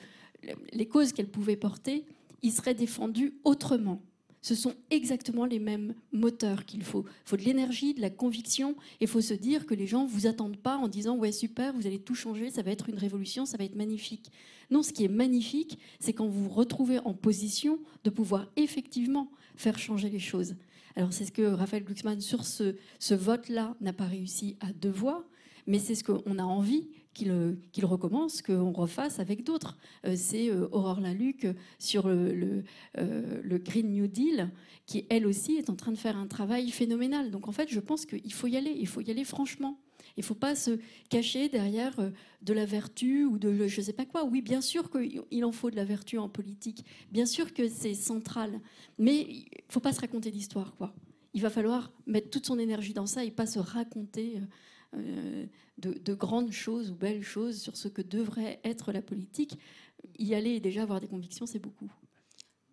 les causes qu'elle pouvait porter, y seraient défendues autrement ce sont exactement les mêmes moteurs qu'il faut. Il faut de l'énergie, de la conviction, et il faut se dire que les gens ne vous attendent pas en disant ouais super, vous allez tout changer, ça va être une révolution, ça va être magnifique. Non, ce qui est magnifique, c'est quand vous vous retrouvez en position de pouvoir effectivement faire changer les choses. Alors c'est ce que Raphaël Glucksmann sur ce, ce vote-là n'a pas réussi à deux voix, mais c'est ce qu'on a envie qu'il recommence, qu'on refasse avec d'autres. Euh, c'est euh, Aurore Laluc sur le, euh, le, Green New Deal, qui elle aussi est en train de faire un travail phénoménal. Donc en fait, je pense qu'il faut y aller, il faut y aller franchement. Il ne faut pas se cacher derrière de la vertu ou de je ne sais pas quoi. Oui, bien sûr qu'il en faut de la vertu en politique. Bien sûr que c'est central. Mais il ne faut pas se raconter d'histoire. quoi. Il va falloir mettre toute son énergie dans ça et pas se raconter euh, de, grandes choses ou belles choses sur ce que devrait être la politique. Y aller et déjà avoir des convictions, c'est beaucoup.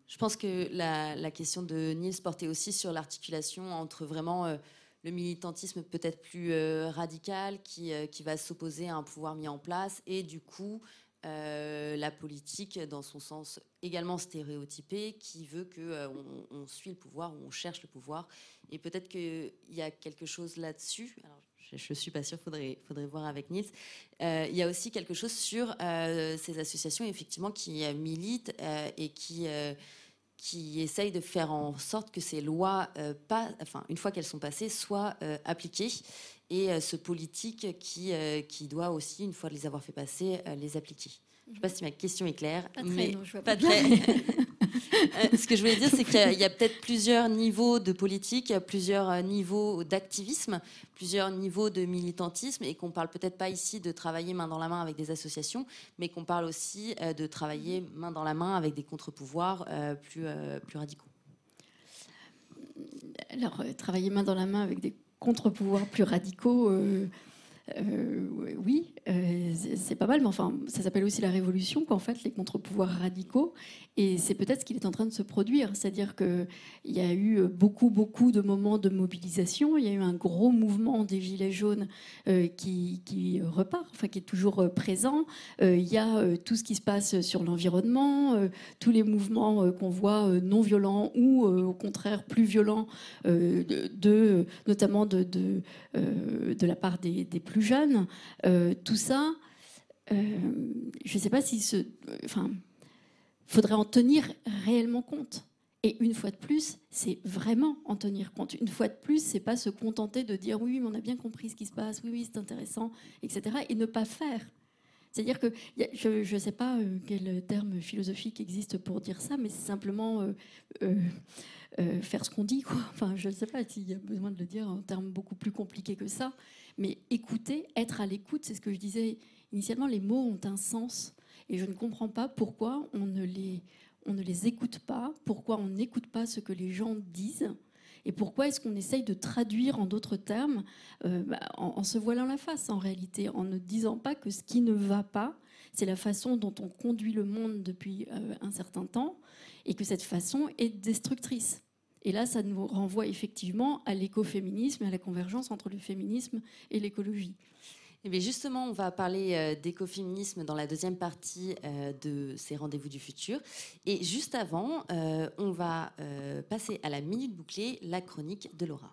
Je pense que la, question de Niels portait aussi sur l'articulation entre vraiment euh, le militantisme peut-être plus euh, radical qui, qui va s'opposer à un pouvoir mis en place et du coup la politique dans son sens également stéréotypé, qui veut que on, suit le pouvoir ou on cherche le pouvoir. Et peut-être qu'il y a quelque chose là-dessus. Je ne suis pas sûre, il faudrait, faudrait voir avec Niels. il y a aussi quelque chose sur ces associations, effectivement, qui militent et qui qui essaye de faire en sorte que ces lois, euh, pas, enfin, une fois qu'elles sont passées, soient euh, appliquées. Et euh, ce politique qui, qui doit aussi, une fois les avoir fait passer, les appliquer. Je ne sais pas si ma question est claire. Pas très, mais non, je vois pas, très. Euh, ce que je voulais dire, c'est qu'il y a, peut-être plusieurs niveaux de politique, plusieurs niveaux d'activisme, plusieurs niveaux de militantisme, et qu'on parle peut-être pas ici de travailler main dans la main avec des associations, mais qu'on parle aussi euh, de travailler main dans la main avec des contre-pouvoirs euh, plus radicaux. Alors, travailler main dans la main avec des contre-pouvoirs plus radicaux. Euh, oui, euh, c'est pas mal, mais enfin, ça s'appelle aussi la révolution, qu'en fait, les contre-pouvoirs radicaux. Et c'est peut-être ce qu'il est en train de se produire. C'est-à-dire qu'il y a eu beaucoup, beaucoup de moments de mobilisation. Il y a eu un gros mouvement des Gilets jaunes euh, qui, repart, enfin, qui est toujours présent. il y a tout ce qui se passe sur l'environnement, tous les mouvements qu'on voit non violents ou, au contraire, plus violents, de, notamment de, la part des, des plus jeunes, euh, tout ça, euh, je ne sais pas si ce, enfin, faudrait en tenir réellement compte. Et une fois de plus, c'est vraiment en tenir compte. Une fois de plus, c'est pas se contenter de dire oui, mais on a bien compris ce qui se passe, oui, oui, c'est intéressant, etc. Et ne pas faire. C'est-à-dire que je ne sais pas euh, quel terme philosophique existe pour dire ça, mais c'est simplement faire ce qu'on dit. Quoi. Enfin, je ne sais pas s'il y a besoin de le dire en termes beaucoup plus compliqués que ça. Mais écouter, être à l'écoute, c'est ce que je disais initialement, les mots ont un sens. Et je ne comprends pas pourquoi on ne les, on ne les écoute pas, pourquoi on n'écoute pas ce que les gens disent. Et pourquoi est-ce qu'on essaye de traduire en d'autres termes, euh, bah, en, se voilant la face en réalité, en ne disant pas que ce qui ne va pas, c'est la façon dont on conduit le monde depuis euh, un certain temps, et que cette façon est destructrice. Et là, ça nous renvoie effectivement à l'écoféminisme et à la convergence entre le féminisme et l'écologie. Et eh bien justement, on va parler euh, d'écoféminisme dans la deuxième partie euh, de ces rendez-vous du futur. Et juste avant, euh, on va passer à la minute bouclée, la chronique de Laura.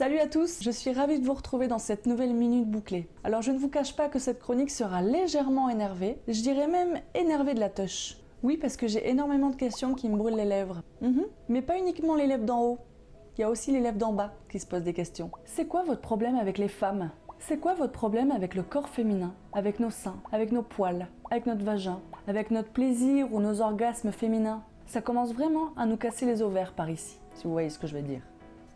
Salut à tous, je suis ravie de vous retrouver dans cette nouvelle minute bouclée. Alors je ne vous cache pas que cette chronique sera légèrement énervée, je dirais même énervée de la touche. Oui, parce que j'ai énormément de questions qui me brûlent les lèvres. Mhm. Mais pas uniquement les lèvres d'en haut, il y a aussi les lèvres d'en bas qui se posent des questions. C'est quoi votre problème avec les femmes? C'est quoi votre problème avec le corps féminin? Avec nos seins, avec nos poils, avec notre vagin, avec notre plaisir ou nos orgasmes féminins? Ça commence vraiment à nous casser les ovaires par ici, si vous voyez ce que je veux dire.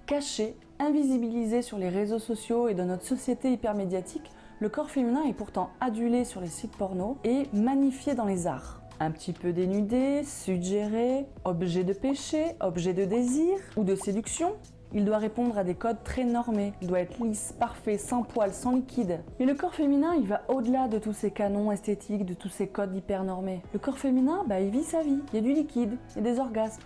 Caché, invisibilisé sur les réseaux sociaux et dans notre société hypermédiatique, le corps féminin est pourtant adulé sur les sites porno et magnifié dans les arts. Un petit peu dénudé, suggéré, objet de péché, objet de désir ou de séduction, il doit répondre à des codes très normés. Il doit être lisse, parfait, sans poils, sans liquide. Mais le corps féminin, il va au-delà de tous ces canons esthétiques, de tous ces codes hyper normés. Le corps féminin, bah, il vit sa vie. Il y a du liquide, il y a des orgasmes,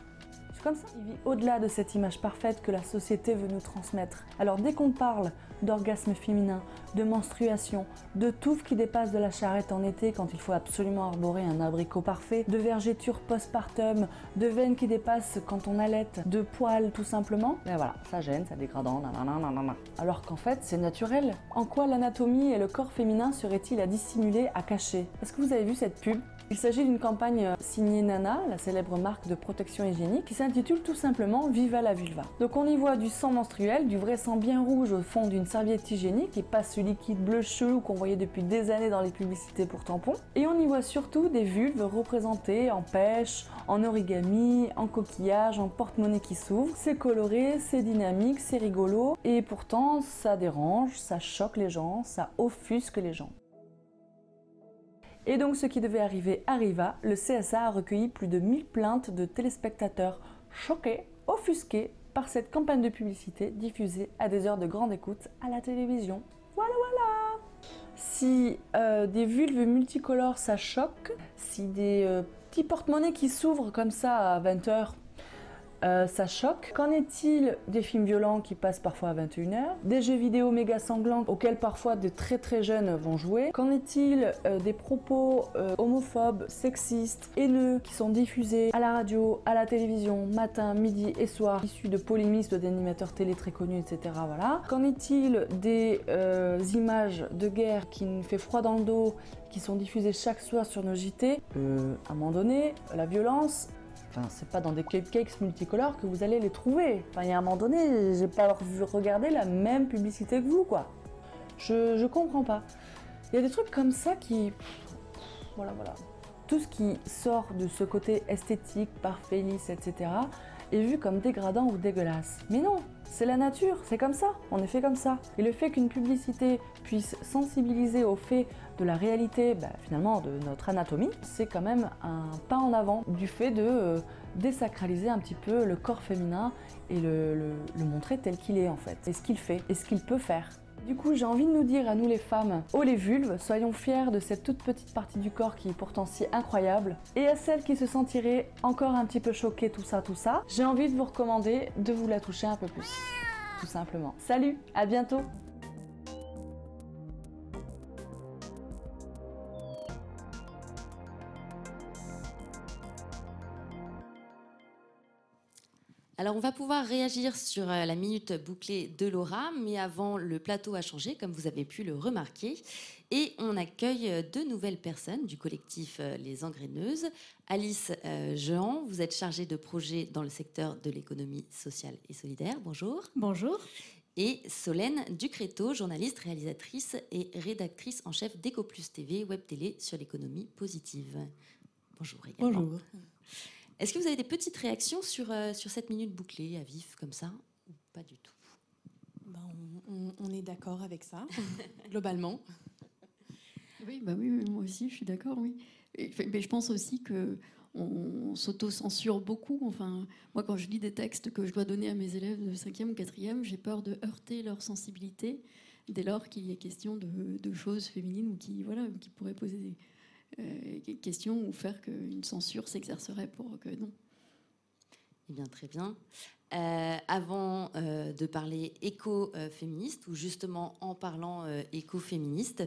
comme ça. Il vit au-delà de cette image parfaite que la société veut nous transmettre. Alors dès qu'on parle d'orgasme féminin, de menstruation, de touffe qui dépasse de la charrette en été quand il faut absolument arborer un abricot parfait, de vergéture postpartum, de veines qui dépassent quand on allait, de poils tout simplement, ben voilà, ça gêne, ça dégradant, nanana, Alors qu'en fait, c'est naturel. En quoi l'anatomie et le corps féminin seraient-ils à dissimuler, à cacher? Est-ce que vous avez vu cette pub? Il s'agit d'une campagne euh, signée Nana, la célèbre marque de protection hygiénique, qui s'intitule tout simplement Viva la vulva. Donc on y voit du sang menstruel, du vrai sang bien rouge au fond d'une serviette hygiénique et pas ce liquide bleu chelou qu'on voyait depuis des années dans les publicités pour tampons. Et on y voit surtout des vulves représentées en pêche, en origami, en coquillage, en porte-monnaie qui s'ouvre. C'est coloré, c'est dynamique, c'est rigolo et pourtant ça dérange, ça choque les gens, ça offusque les gens. Et donc ce qui devait arriver arriva, le CSA a recueilli plus de 1000 plaintes de téléspectateurs choqués, offusqués par cette campagne de publicité diffusée à des heures de grande écoute à la télévision. Voilà voilà. Si euh, des vulves multicolores ça choque, si des euh, petits porte-monnaies qui s'ouvrent comme ça à 20h euh, ça choque. Qu'en est-il des films violents qui passent parfois à 21h Des jeux vidéo méga sanglants auxquels parfois de très très jeunes vont jouer Qu'en est-il euh, des propos euh, homophobes, sexistes, haineux qui sont diffusés à la radio, à la télévision, matin, midi et soir, issus de polémistes, d'animateurs télé très connus, etc. Qu'en est-il des images de guerre qui nous fait froid dans le dos qui sont diffusées chaque soir sur nos JT, à un moment donné, la violence, C'est pas dans des cupcakes multicolores que vous allez les trouver. Enfin, il y a un moment donné, j'ai pas regardé la même publicité que vous, quoi. Je, je comprends pas. Il y a des trucs comme ça qui. Voilà, voilà. Tout ce qui sort de ce côté esthétique, parfait, lisse, etc., est vu comme dégradant ou dégueulasse. Mais non, c'est la nature, c'est comme ça, on est fait comme ça. Et le fait qu'une publicité puisse sensibiliser au fait de la réalité, bah, finalement, de notre anatomie, c'est quand même un pas en avant du fait de euh, désacraliser un petit peu le corps féminin et le, le montrer tel qu'il est en fait, et ce qu'il fait, et ce qu'il peut faire. Du coup, j'ai envie de nous dire à nous les femmes, oh les vulves, soyons fiers de cette toute petite partie du corps qui est pourtant si incroyable. Et à celles qui se sentiraient encore un petit peu choquées, tout ça, tout ça, j'ai envie de vous recommander de vous la toucher un peu plus. Tout simplement. Salut, à bientôt Alors, on va pouvoir réagir sur euh, la minute bouclée de Laura, mais avant, le plateau a changé, comme vous avez pu le remarquer. Et on accueille euh, deux nouvelles personnes du collectif euh, Les Engraineuses. Alice Jean, vous êtes chargée de projet dans le secteur de l'économie sociale et solidaire. Bonjour. Bonjour. Et Solène Ducréto, journaliste, réalisatrice et rédactrice en chef d'EcoPlus TV, web télé sur l'économie positive. Bonjour également. Bonjour. Est-ce que vous avez des petites réactions sur, euh, sur cette minute bouclée à vif comme ça ou pas du tout? Ben, on, est d'accord avec ça, globalement. Oui, bah oui, moi aussi, je suis d'accord, oui. mais je pense aussi que on, s'auto-censure beaucoup. Enfin, moi, quand je lis des textes que je dois donner à mes élèves de 5e ou 4e, j'ai peur de heurter leur sensibilité dès lors qu'il y est question de, de, choses féminines ou qui, voilà, qui pourraient poser des, question ou faire qu'une censure s'exercerait pour que non. Eh bien, très bien. Euh, avant euh, de parler éco-féministe, ou justement en parlant éco-féministe,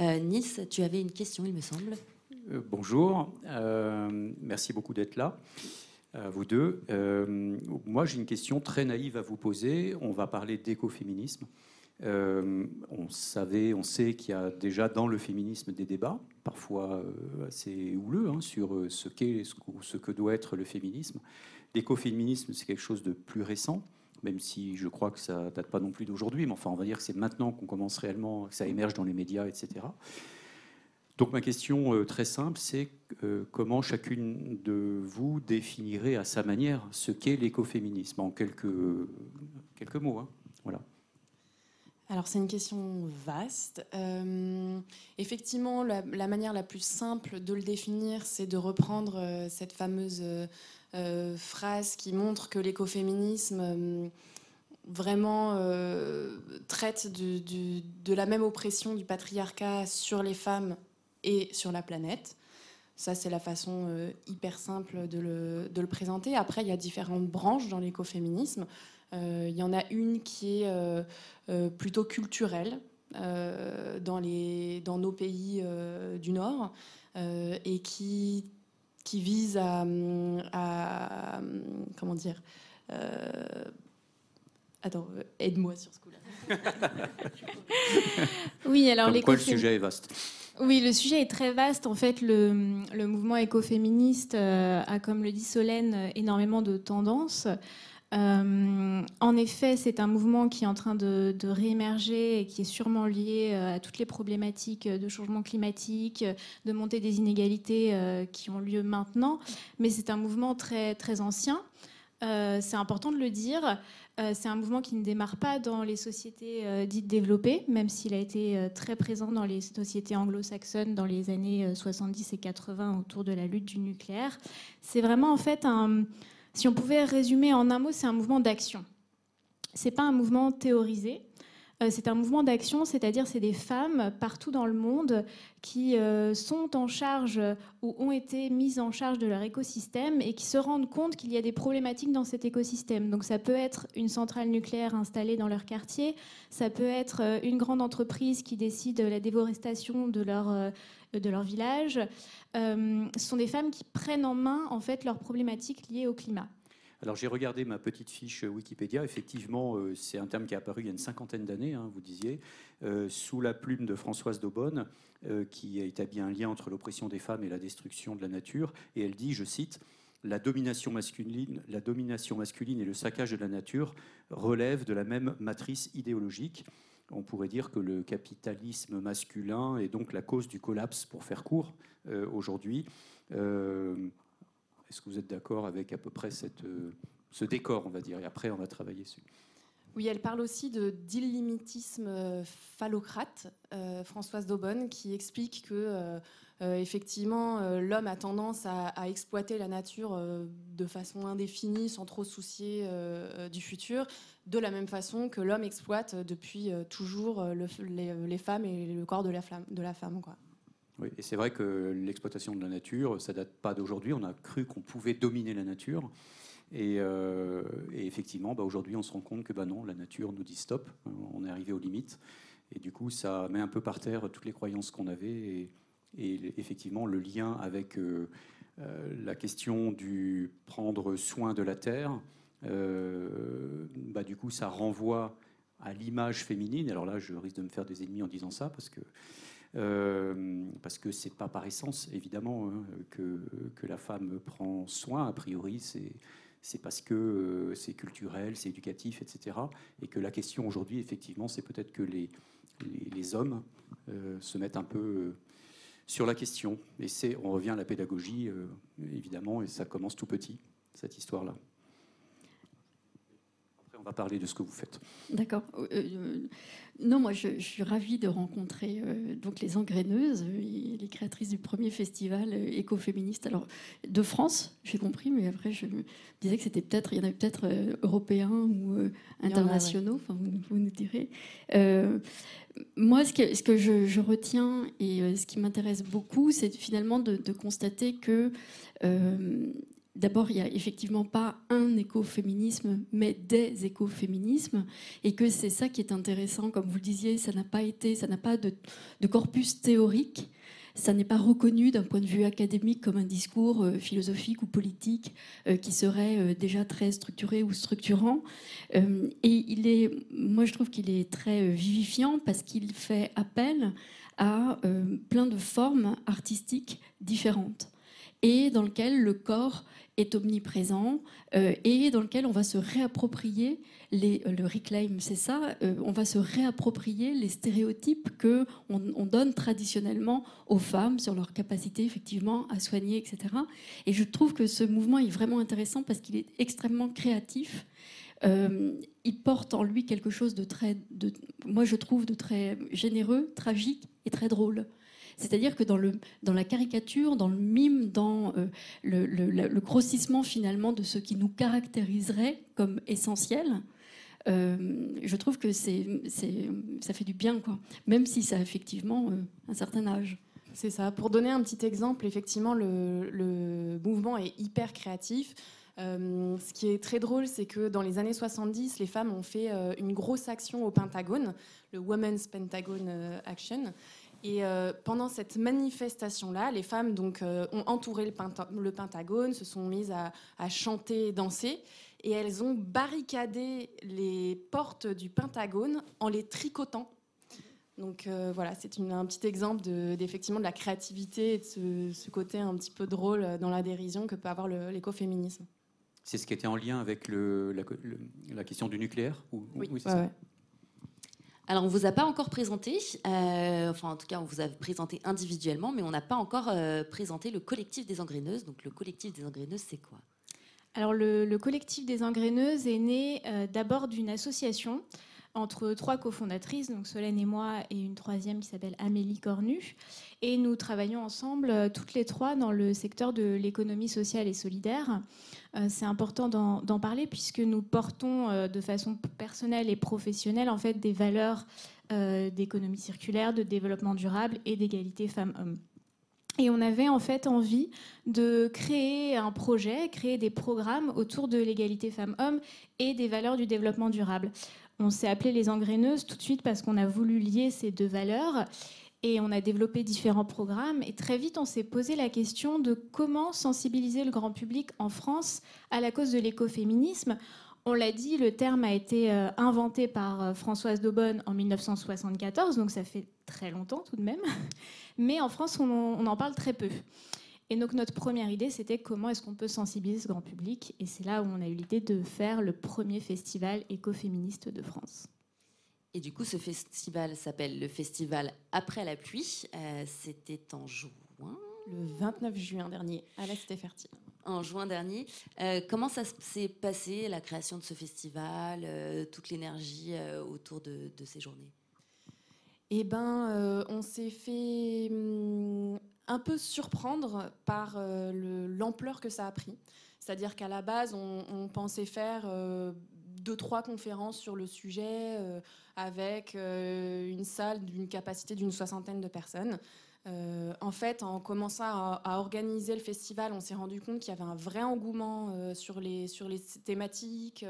Nice, tu avais une question, il me semble. bonjour, merci beaucoup d'être là, vous deux. moi, j'ai une question très naïve à vous poser. On va parler d'écoféminisme. Euh, on savait, on sait qu'il y a déjà dans le féminisme des débats, parfois euh, assez houleux, hein, sur euh, ce qu'est, ce que doit être le féminisme. L'écoféminisme, c'est quelque chose de plus récent, même si je crois que ça date pas non plus d'aujourd'hui, mais enfin, on va dire que c'est maintenant qu'on commence réellement, que ça émerge dans les médias, etc. Donc ma question très simple, c'est comment chacune de vous définirait à sa manière ce qu'est l'écoféminisme en quelques, quelques mots. Hein. Voilà. Alors c'est une question vaste. Euh, effectivement, la, manière la plus simple de le définir, c'est de reprendre euh, cette fameuse euh, phrase qui montre que l'écoféminisme vraiment traite de la même oppression du patriarcat sur les femmes et sur la planète. Ça, c'est la façon hyper simple de le, de le, présenter. Après, il y a différentes branches dans l'écoféminisme. Euh, il y en a une qui est euh, euh, plutôt culturelle dans, les, dans nos pays du Nord et qui, qui vise à, comment dire Attends, aide-moi sur ce coup-là. oui, alors Comme quoi, le sujet est vaste. Oui, le sujet est très vaste. En fait, le, le mouvement écoféministe a, comme le dit Solène, énormément de tendances. Euh, en effet, c'est un mouvement qui est en train de, réémerger et qui est sûrement lié euh, à toutes les problématiques de changement climatique, de montée des inégalités euh, qui ont lieu maintenant. Mais c'est un mouvement très, très ancien. c'est important de le dire. c'est un mouvement qui ne démarre pas dans les sociétés dites développées, même s'il a été très présent dans les sociétés anglo-saxonnes dans les années 70 et 80 autour de la lutte du nucléaire. C'est vraiment en fait un si on pouvait résumer en un mot, c'est un mouvement d'action. C'est pas un mouvement théorisé. Euh, c'est un mouvement d'action, c'est-à-dire c'est des femmes partout dans le monde qui euh, sont en charge ou ont été mises en charge de leur écosystème et qui se rendent compte qu'il y a des problématiques dans cet écosystème. Donc ça peut être une centrale nucléaire installée dans leur quartier, ça peut être euh, une grande entreprise qui décide la déforestation de leur, de leur village. ce sont des femmes qui prennent en main en fait leurs problématiques liées au climat. Alors j'ai regardé ma petite fiche Wikipédia. Effectivement, euh, c'est un terme qui est apparu il y a une cinquantaine d'années, hein, vous disiez, euh, sous la plume de Françoise Daubonne, euh, qui a établi un lien entre l'oppression des femmes et la destruction de la nature. Et elle dit, je cite, la domination masculine, la domination masculine et le saccage de la nature relèvent de la même matrice idéologique. On pourrait dire que le capitalisme masculin est donc la cause du collapse, pour faire court, aujourd'hui. Est-ce que vous êtes d'accord avec à peu près euh, ce décor, on va dire Et après, on va travailler dessus? Oui, elle parle aussi de d'illimitisme euh, phallocrate, euh, Françoise Daubonne, qui explique que effectivement l'homme a tendance à, exploiter la nature de façon indéfinie, sans trop soucier du futur, de la même façon que l'homme exploite depuis toujours les, femmes et le corps de la, femme. Et c'est vrai que l'exploitation de la nature, ça date pas d'aujourd'hui. On a cru qu'on pouvait dominer la nature. Et, euh, effectivement, bah, aujourd'hui, on se rend compte que bah non, la nature nous dit stop. On est arrivé aux limites. Et du coup, ça met un peu par terre toutes les croyances qu'on avait. Et, effectivement, le lien avec euh, euh, la question du prendre soin de la terre, bah, du coup, ça renvoie à l'image féminine. Alors là, je risque de me faire des ennemis en disant ça, parce que euh, parce que c'est pas par essence, évidemment, hein, que, que, la femme prend soin. A priori, c'est c'est parce que euh, c'est culturel, c'est éducatif, etc. Et que la question aujourd'hui, effectivement, c'est peut-être que les, les, hommes euh, se mettent un peu sur la question. Et c'est, on revient à la pédagogie, évidemment, et ça commence tout petit, cette histoire-là on va parler de ce que vous faites. D'accord. Euh, euh, non, moi, je, suis ravie de rencontrer euh, donc les engraineuses, les créatrices du premier festival écoféministe. Alors, de France, j'ai compris, mais après, je me disais que c'était peut-être, il y en avait peut-être européens ou internationaux. Enfin, vous, nous direz. moi, ce que, ce que je, retiens et ce qui m'intéresse beaucoup, c'est finalement de, de, constater que D'abord, il n'y a effectivement pas un écoféminisme, mais des écoféminismes, et que c'est ça qui est intéressant, comme vous le disiez, ça n'a pas été, ça n'a pas de, corpus théorique, ça n'est pas reconnu d'un point de vue académique comme un discours euh, philosophique ou politique euh, qui serait euh, déjà très structuré ou structurant. et il est, moi, je trouve qu'il est très vivifiant parce qu'il fait appel à plein de formes artistiques différentes et dans lequel le corps est omniprésent euh, et dans lequel on va se réapproprier les, euh, le reclaim, c'est ça, euh, on va se réapproprier les stéréotypes que on, donne traditionnellement aux femmes sur leur capacité effectivement à soigner, etc. Et je trouve que ce mouvement est vraiment intéressant parce qu'il est extrêmement créatif. il porte en lui quelque chose de très, de, moi je trouve, de très généreux, tragique et très drôle. C'est-à-dire que dans, le, dans la caricature, dans le mime, dans euh, le, grossissement finalement de ce qui nous caractériserait comme essentiel, euh, je trouve que c'est, ça fait du bien, quoi. même si ça a effectivement euh, un certain âge. C'est ça. Pour donner un petit exemple, effectivement, le, mouvement est hyper créatif. ce qui est très drôle, c'est que dans les années 70, les femmes ont fait une grosse action au Pentagone, le Women's Pentagon Action. Et euh, pendant cette manifestation-là, les femmes donc, euh, ont entouré le, Pentagone, se sont mises à, chanter et danser, et elles ont barricadé les portes du Pentagone en les tricotant. Donc euh, voilà, c'est un petit exemple de, d'effectivement de la créativité et de ce, côté un petit peu drôle dans la dérision que peut avoir l'écoféminisme. C'est ce qui était en lien avec le, la, question du nucléaire Oui, c'est ça? Alors, on ne vous a pas encore présenté, euh, enfin, en tout cas, on vous a présenté individuellement, mais on n'a pas encore euh, présenté le collectif des engraineuses. Donc, le collectif des engraineuses, c'est quoi? Alors, le, collectif des engraineuses est né euh, d'abord d'une association entre trois cofondatrices, donc Solène et moi, et une troisième qui s'appelle Amélie Cornu. Et nous travaillons ensemble, euh, toutes les trois, dans le secteur de l'économie sociale et solidaire. Euh, c'est important d'en parler puisque nous portons euh, de façon personnelle et professionnelle en fait des valeurs d'économie circulaire, de développement durable et d'égalité femmes-hommes. Et on avait en fait envie de créer un projet, créer des programmes autour de l'égalité femmes-hommes et des valeurs du développement durable. On s'est appelé les engraineuses tout de suite parce qu'on a voulu lier ces deux valeurs et on a développé différents programmes. Et très vite, on s'est posé la question de comment sensibiliser le grand public en France à la cause de l'écoféminisme. On l'a dit, le terme a été euh, inventé par euh, Françoise Daubonne en 1974, donc ça fait très longtemps tout de même. Mais en France, on en parle très peu. Et donc notre première idée, c'était comment est-ce qu'on peut sensibiliser ce grand public. Et c'est là où on a eu l'idée de faire le premier festival écoféministe de France. Et du coup, ce festival s'appelle le Festival Après la pluie. Euh, c'était en juin. Le 29 juin dernier, à la Cité Fertile. En juin dernier. Euh, comment ça s'est passé, la création de ce festival, euh, toute l'énergie autour de, de, ces journées? Eh ben, on s'est fait hum, un peu surprendre par euh, l'ampleur que ça a pris. C'est-à-dire qu'à la base, on, pensait faire euh, deux, trois conférences sur le sujet euh, avec une salle d'une capacité d'une soixantaine de personnes. en fait, en commençant à, organiser le festival, on s'est rendu compte qu'il y avait un vrai engouement sur, les, sur les thématiques,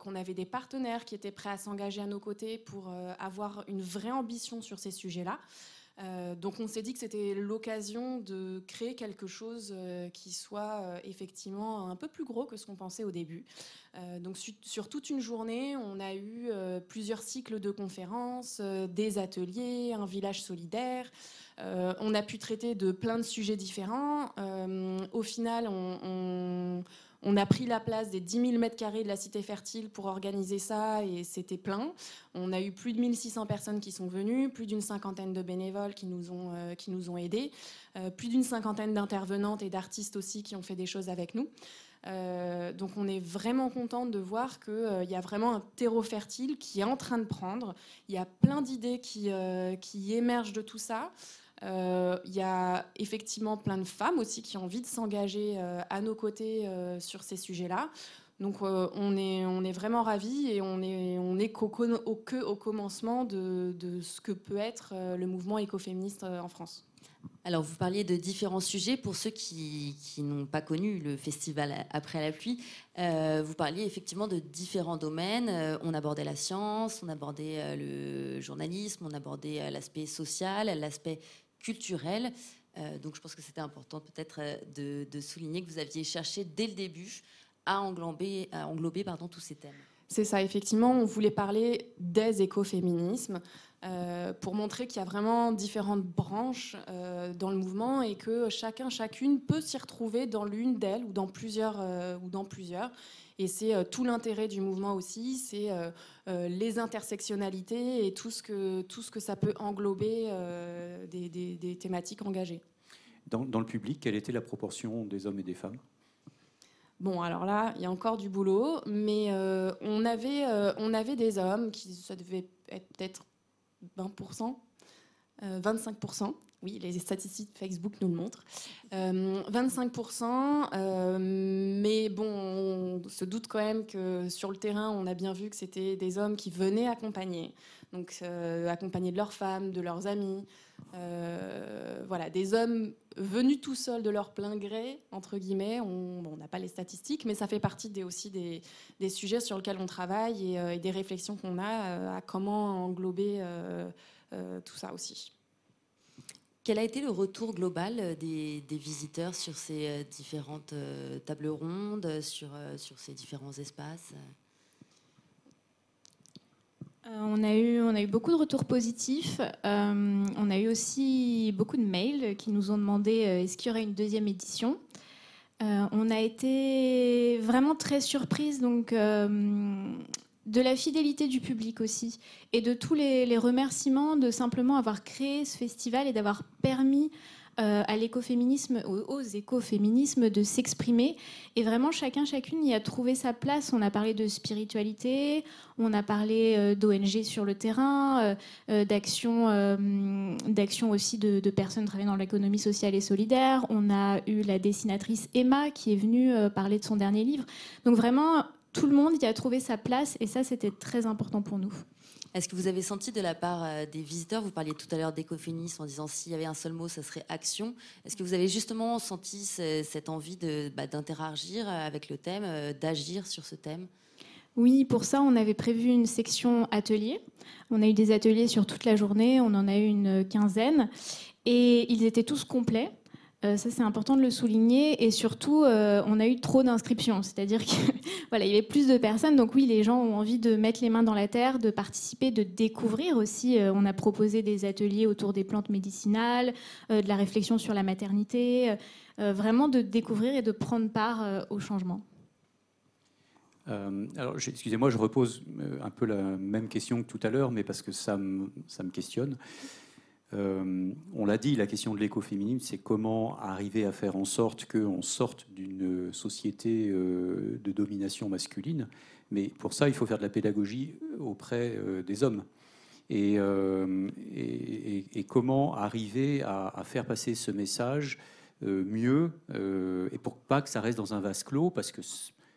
qu'on avait des partenaires qui étaient prêts à s'engager à nos côtés pour avoir une vraie ambition sur ces sujets-là. Euh, donc on s'est dit que c'était l'occasion de créer quelque chose euh, qui soit euh, effectivement un peu plus gros que ce qu'on pensait au début. donc sur toute une journée, on a eu plusieurs cycles de conférences, des ateliers, un village solidaire. on a pu traiter de plein de sujets différents. au final, on on a pris la place des 10 000 mètres carrés de la cité fertile pour organiser ça et c'était plein. On a eu plus de 1600 personnes qui sont venues, plus d'une cinquantaine de bénévoles qui nous ont, euh, qui nous ont aidés, euh, plus d'une cinquantaine d'intervenantes et d'artistes aussi qui ont fait des choses avec nous. Euh, donc on est vraiment contente de voir qu'il y a vraiment un terreau fertile qui est en train de prendre. Il y a plein d'idées qui, qui émergent de tout ça. Euh, il y a effectivement plein de femmes aussi qui ont envie de s'engager euh, à nos côtés euh, sur ces sujets-là. Donc on, est, on est vraiment ravis et on est, on est qu'au, commencement de, de, ce que peut être le mouvement écoféministe en France. Alors, vous parliez de différents sujets. Pour ceux qui, qui n'ont pas connu le festival Après la pluie, vous parliez effectivement de différents domaines. on abordait la science, on abordait le journalisme, on abordait l'aspect social, l'aspect culturel. Euh, donc je pense que c'était important peut-être euh, de, souligner que vous aviez cherché dès le début à englober, à englober pardon, tous ces thèmes. C'est ça, effectivement, on voulait parler des écoféminismes euh, pour montrer qu'il y a vraiment différentes branches dans le mouvement et que chacun, chacune peut s'y retrouver dans l'une d'elles ou dans plusieurs. ou dans plusieurs. Et c'est euh, tout l'intérêt du mouvement aussi, c'est euh, euh, les intersectionnalités et tout ce que, tout ce que ça peut englober des, thématiques engagées. Dans, dans, le public, quelle était la proportion des hommes et des femmes? Bon, alors là, il y a encore du boulot, mais on, avait, on avait des hommes qui, ça devait être peut-être 20%, 25%, oui, les statistiques Facebook nous le montrent. 25%, euh, euh, mais bon, on se doute quand même que sur le terrain, on a bien vu que c'était des hommes qui venaient accompagner, donc euh, accompagner de leurs femmes, de leurs amis, voilà, des hommes venus tout seuls de leur plein gré, entre guillemets. On n'a pas les statistiques, mais ça fait partie aussi des, sujets sur lesquels on travaille et, et des réflexions qu'on a à comment englober tout ça aussi. Quel a été le retour global euh, des, visiteurs sur ces euh, différentes euh, tables rondes, sur ces différents espaces? On, a eu, on a eu beaucoup de retours positifs. on a eu aussi beaucoup de mails qui nous ont demandé est-ce qu'il y aurait une deuxième édition? on a été vraiment très surprise. Donc, de la fidélité du public aussi et de tous les, remerciements de simplement avoir créé ce festival et d'avoir permis à l'écoféminisme, aux, écoféminismes de s'exprimer. Et vraiment, chacun, chacune y a trouvé sa place. On a parlé de spiritualité, on a parlé d'ONG sur le terrain, d'actions d'action aussi de, de, personnes travaillant dans l'économie sociale et solidaire. On a eu la dessinatrice Emma qui est venue parler de son dernier livre. Donc vraiment, tout le monde y a trouvé sa place et ça, c'était très important pour nous. Est-ce que vous avez senti de la part euh, des visiteurs, vous parliez tout à l'heure d'écoféminisme en disant s'il y avait un seul mot, ça serait action. Est-ce que vous avez justement senti cette envie bah, d'interagir avec le thème, euh, d'agir sur ce thème? Oui, pour ça, on avait prévu une section atelier. On a eu des ateliers sur toute la journée, on en a eu une quinzaine, et ils étaient tous complets. Euh, ça, c'est important de le souligner. Et surtout, euh, on a eu trop d'inscriptions. C'est-à-dire qu'il y avait plus de personnes. Donc oui, les gens ont envie de mettre les mains dans la terre, de participer, de découvrir aussi. Euh, on a proposé des ateliers autour des plantes médicinales, de la réflexion sur la maternité, vraiment de découvrir et de prendre part au changement. alors, excusez-moi, je repose un peu la même question que tout à l'heure, mais parce que ça me questionne. Euh, on l'a dit, la question de l'écoféminisme, c'est comment arriver à faire en sorte qu'on sorte d'une société euh, de domination masculine. Mais pour ça, il faut faire de la pédagogie auprès euh, des hommes. Et, comment arriver à, faire passer ce message mieux, et pour pas que ça reste dans un vase clos, parce que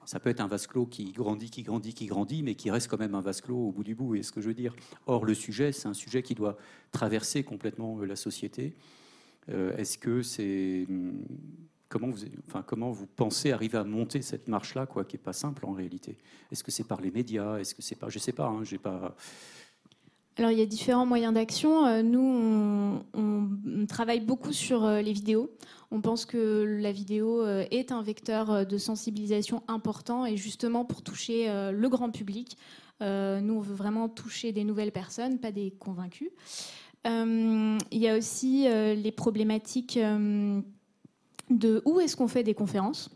ça peut être un vase clos qui grandit, qui grandit, qui grandit, mais qui reste quand même un vase clos au bout du bout. Et ce que je veux dire? Or, le sujet, c'est un sujet qui doit traverser complètement euh, la société. Euh, est-ce que c'est hum, comment vous, enfin, comment vous pensez arriver à monter cette marche-là, quoi, qui est pas simple en réalité? Est-ce que c'est par les médias? Est-ce que c'est pas, je sais pas, hein, j'ai pas. Alors il y a différents moyens d'action. Euh, nous, on, travaille beaucoup sur euh, les vidéos. On pense que la vidéo euh, est un vecteur de sensibilisation important et justement pour toucher le grand public. Nous, on veut vraiment toucher des nouvelles personnes, pas des convaincus. Il y a aussi les problématiques de où est-ce qu'on fait des conférences.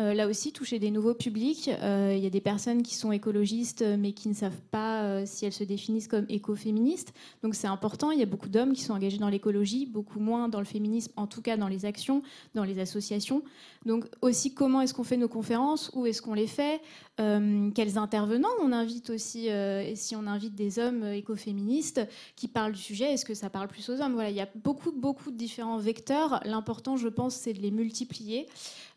Euh, là aussi, toucher des nouveaux publics. Euh, il y a des personnes qui sont écologistes, mais qui ne savent pas euh, si elles se définissent comme écoféministes. Donc c'est important. Il y a beaucoup d'hommes qui sont engagés dans l'écologie, beaucoup moins dans le féminisme, en tout cas dans les actions, dans les associations. Donc aussi, comment est-ce qu'on fait nos conférences? Où est-ce qu'on les fait? Quels intervenants on invite aussi Et si on invite des hommes écoféministes qui parlent du sujet, est-ce que ça parle plus aux hommes? Voilà, il y a beaucoup, beaucoup de différents vecteurs. L'important, je pense, c'est de les multiplier.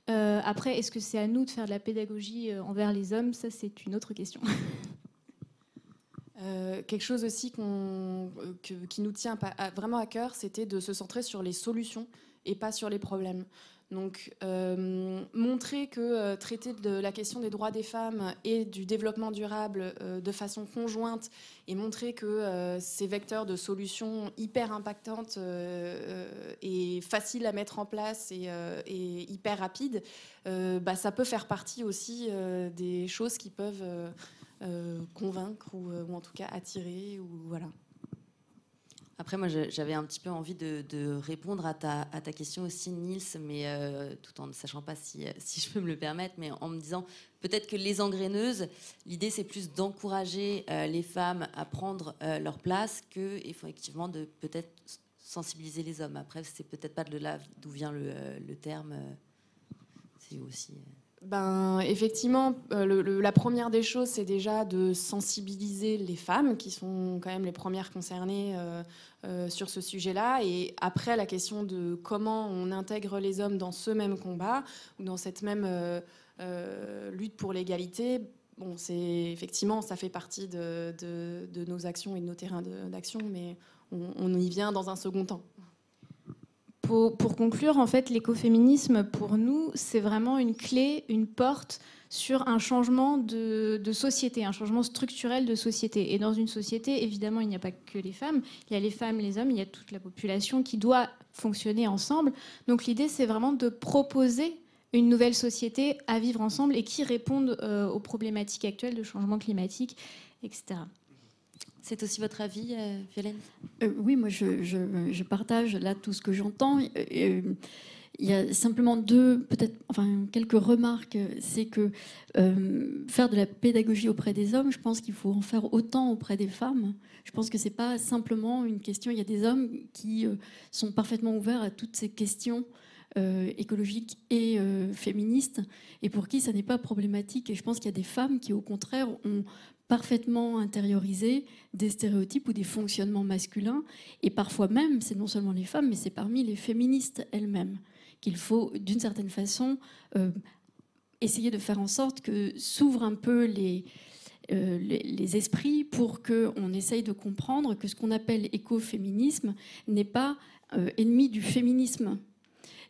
Euh, après, est-ce que c'est à nous de faire de la pédagogie euh, envers les hommes? Ça, c'est une autre question. Euh, quelque chose aussi qui nous tient vraiment à cœur, c'était de se centrer sur les solutions et pas sur les problèmes. Donc, euh, montrer que euh, traiter de la question des droits des femmes et du développement durable euh, de façon conjointe et montrer que ces vecteurs de solutions hyper impactantes et faciles à mettre en place et, hyper rapides, bah, ça peut faire partie aussi des choses qui peuvent convaincre ou, ou, en tout cas attirer. Ou, voilà. Après, moi, j'avais un petit peu envie de, répondre à ta, question aussi, Nils, mais euh, tout en ne sachant pas si, si, je peux me le permettre, mais en me disant peut-être que les engraineuses, l'idée c'est plus d'encourager euh, les femmes à prendre euh, leur place que, effectivement, de peut-être sensibiliser les hommes. Après, c'est peut-être pas de là d'où vient le, le terme. c'est aussi ben, effectivement, euh, la première des choses, c'est déjà de sensibiliser les femmes, qui sont quand même les premières concernées euh, euh, sur ce sujet-là. Et après, la question de comment on intègre les hommes dans ce même combat, ou dans cette même lutte pour l'égalité, c'est effectivement, ça fait partie de, nos actions et de nos terrains d'action, mais on y vient dans un second temps. Pour, conclure, en fait, l'écoféminisme, pour nous, c'est vraiment une clé, une porte sur un changement de, société, un changement structurel de société. Et dans une société, évidemment, il n'y a pas que les femmes, il y a les femmes, les hommes, il y a toute la population qui doit fonctionner ensemble. Donc l'idée, c'est vraiment de proposer une nouvelle société à vivre ensemble et qui réponde euh, aux problématiques actuelles de changement climatique, etc. C'est aussi votre avis, euh, Violaine euh, Oui, moi je, partage là tout ce que j'entends. Euh, il y a simplement deux, peut-être, enfin quelques remarques. C'est que faire de la pédagogie auprès des hommes, je pense qu'il faut en faire autant auprès des femmes. Je pense que c'est pas simplement une question. Il y a des hommes qui sont parfaitement ouverts à toutes ces questions écologiques et féministes, et pour qui ça n'est pas problématique. Et je pense qu'il y a des femmes qui, au contraire, ont parfaitement intériorisé des stéréotypes ou des fonctionnements masculins. Et parfois même, c'est non seulement les femmes, mais c'est parmi les féministes elles-mêmes qu'il faut, d'une certaine façon, euh, essayer de faire en sorte que s'ouvrent un peu les, euh, les, esprits pour qu'on essaye de comprendre que ce qu'on appelle écoféminisme n'est pas euh, ennemi du féminisme.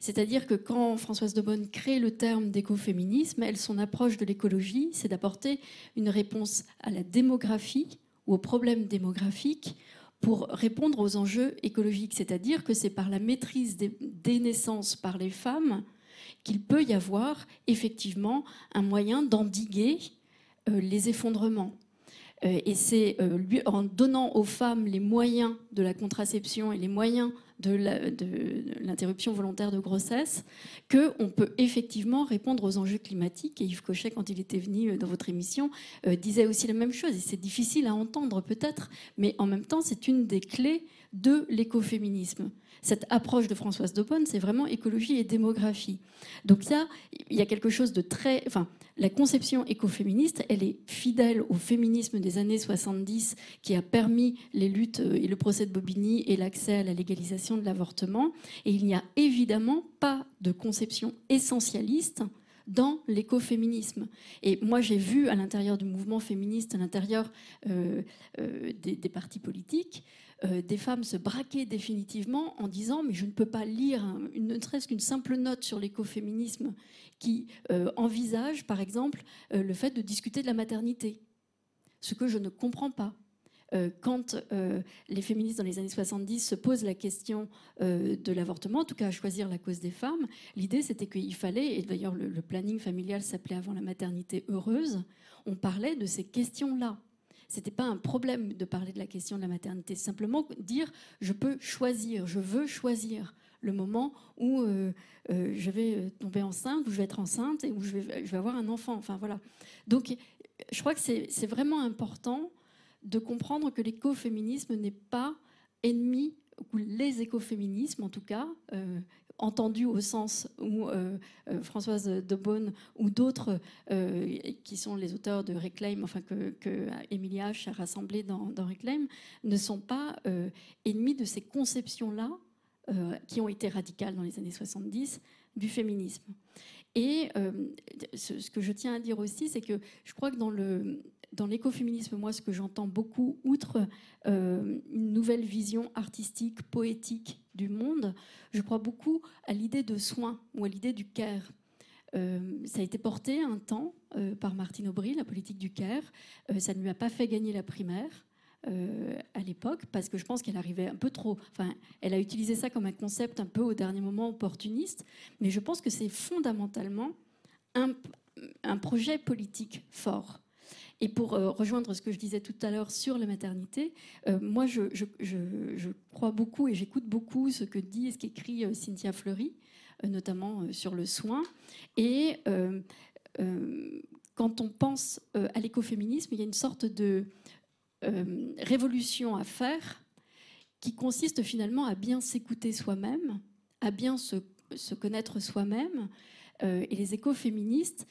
C'est-à-dire que quand Françoise de Bonne crée le terme d'écoféminisme, elle, son approche de l'écologie, c'est d'apporter une réponse à la démographie ou aux problèmes démographiques pour répondre aux enjeux écologiques. C'est-à-dire que c'est par la maîtrise des, naissances par les femmes qu'il peut y avoir effectivement un moyen d'endiguer euh, les effondrements. Euh, et c'est euh, en donnant aux femmes les moyens de la contraception et les moyens de l'interruption volontaire de grossesse, qu'on peut effectivement répondre aux enjeux climatiques. Et Yves Cochet, quand il était venu euh, dans votre émission, euh, disait aussi la même chose. Et c'est difficile à entendre peut-être, mais en même temps, c'est une des clés de l'écoféminisme cette approche de Françoise Daupone, c'est vraiment écologie et démographie. Donc ça, il y a quelque chose de très... la conception écoféministe, elle est fidèle au féminisme des années 70 qui a permis les luttes euh, et le procès de Bobigny et l'accès à la légalisation de l'avortement. Et il n'y a évidemment pas de conception essentialiste dans l'écoféminisme. Et moi, j'ai vu à l'intérieur du mouvement féministe, à l'intérieur euh, euh, des, des, partis politiques, euh, des femmes se braquer définitivement en disant mais je ne peux pas lire une, ne serait-ce qu'une simple note sur l'écoféminisme qui euh, envisage par exemple euh, le fait de discuter de la maternité, ce que je ne comprends pas. Quand les féministes dans les années 70 se posent la question de l'avortement, en tout cas à choisir la cause des femmes, l'idée c'était qu'il fallait, et d'ailleurs le planning familial s'appelait avant la maternité heureuse, on parlait de ces questions-là c'était pas un problème de parler de la question de la maternité, simplement dire je peux choisir, je veux choisir le moment où euh, euh, je vais euh, tomber enceinte, où je vais être enceinte et où je vais, avoir un enfant. Enfin voilà. Donc je crois que c'est vraiment important de comprendre que l'écoféminisme n'est pas ennemi ou les écoféminismes en tout cas, entendu au sens où euh, euh, Françoise de Beaune ou d'autres euh, qui sont les auteurs de Reclaim, enfin que, que Emilia H. a rassemblé dans Reclaim, ne sont pas ennemis de ces conceptions-là qui ont été radicales dans les années 70 du féminisme. Et ce, que je tiens à dire aussi, c'est que je crois que dans le, dans l'écoféminisme, moi, ce que j'entends beaucoup, outre une nouvelle vision artistique, poétique du monde, je crois beaucoup à l'idée de soin ou à l'idée du care. Euh, ça a été porté un temps euh, par Martine Aubry, la politique du care. Euh, ça ne lui a pas fait gagner la primaire à l'époque parce que je pense qu'elle arrivait un peu trop. Enfin, elle a utilisé ça comme un concept un peu au dernier moment opportuniste, mais je pense que c'est fondamentalement un projet politique fort. Et pour euh, rejoindre ce que je disais tout à l'heure sur la maternité, euh, moi je, crois beaucoup et j'écoute beaucoup ce que dit et ce qu'écrit euh, Cynthia Fleury, notamment sur le soin. Et quand on pense à l'écoféminisme, il y a une sorte de révolution à faire qui consiste finalement à bien s'écouter soi-même, à bien se, se connaître soi-même. et les écoféministes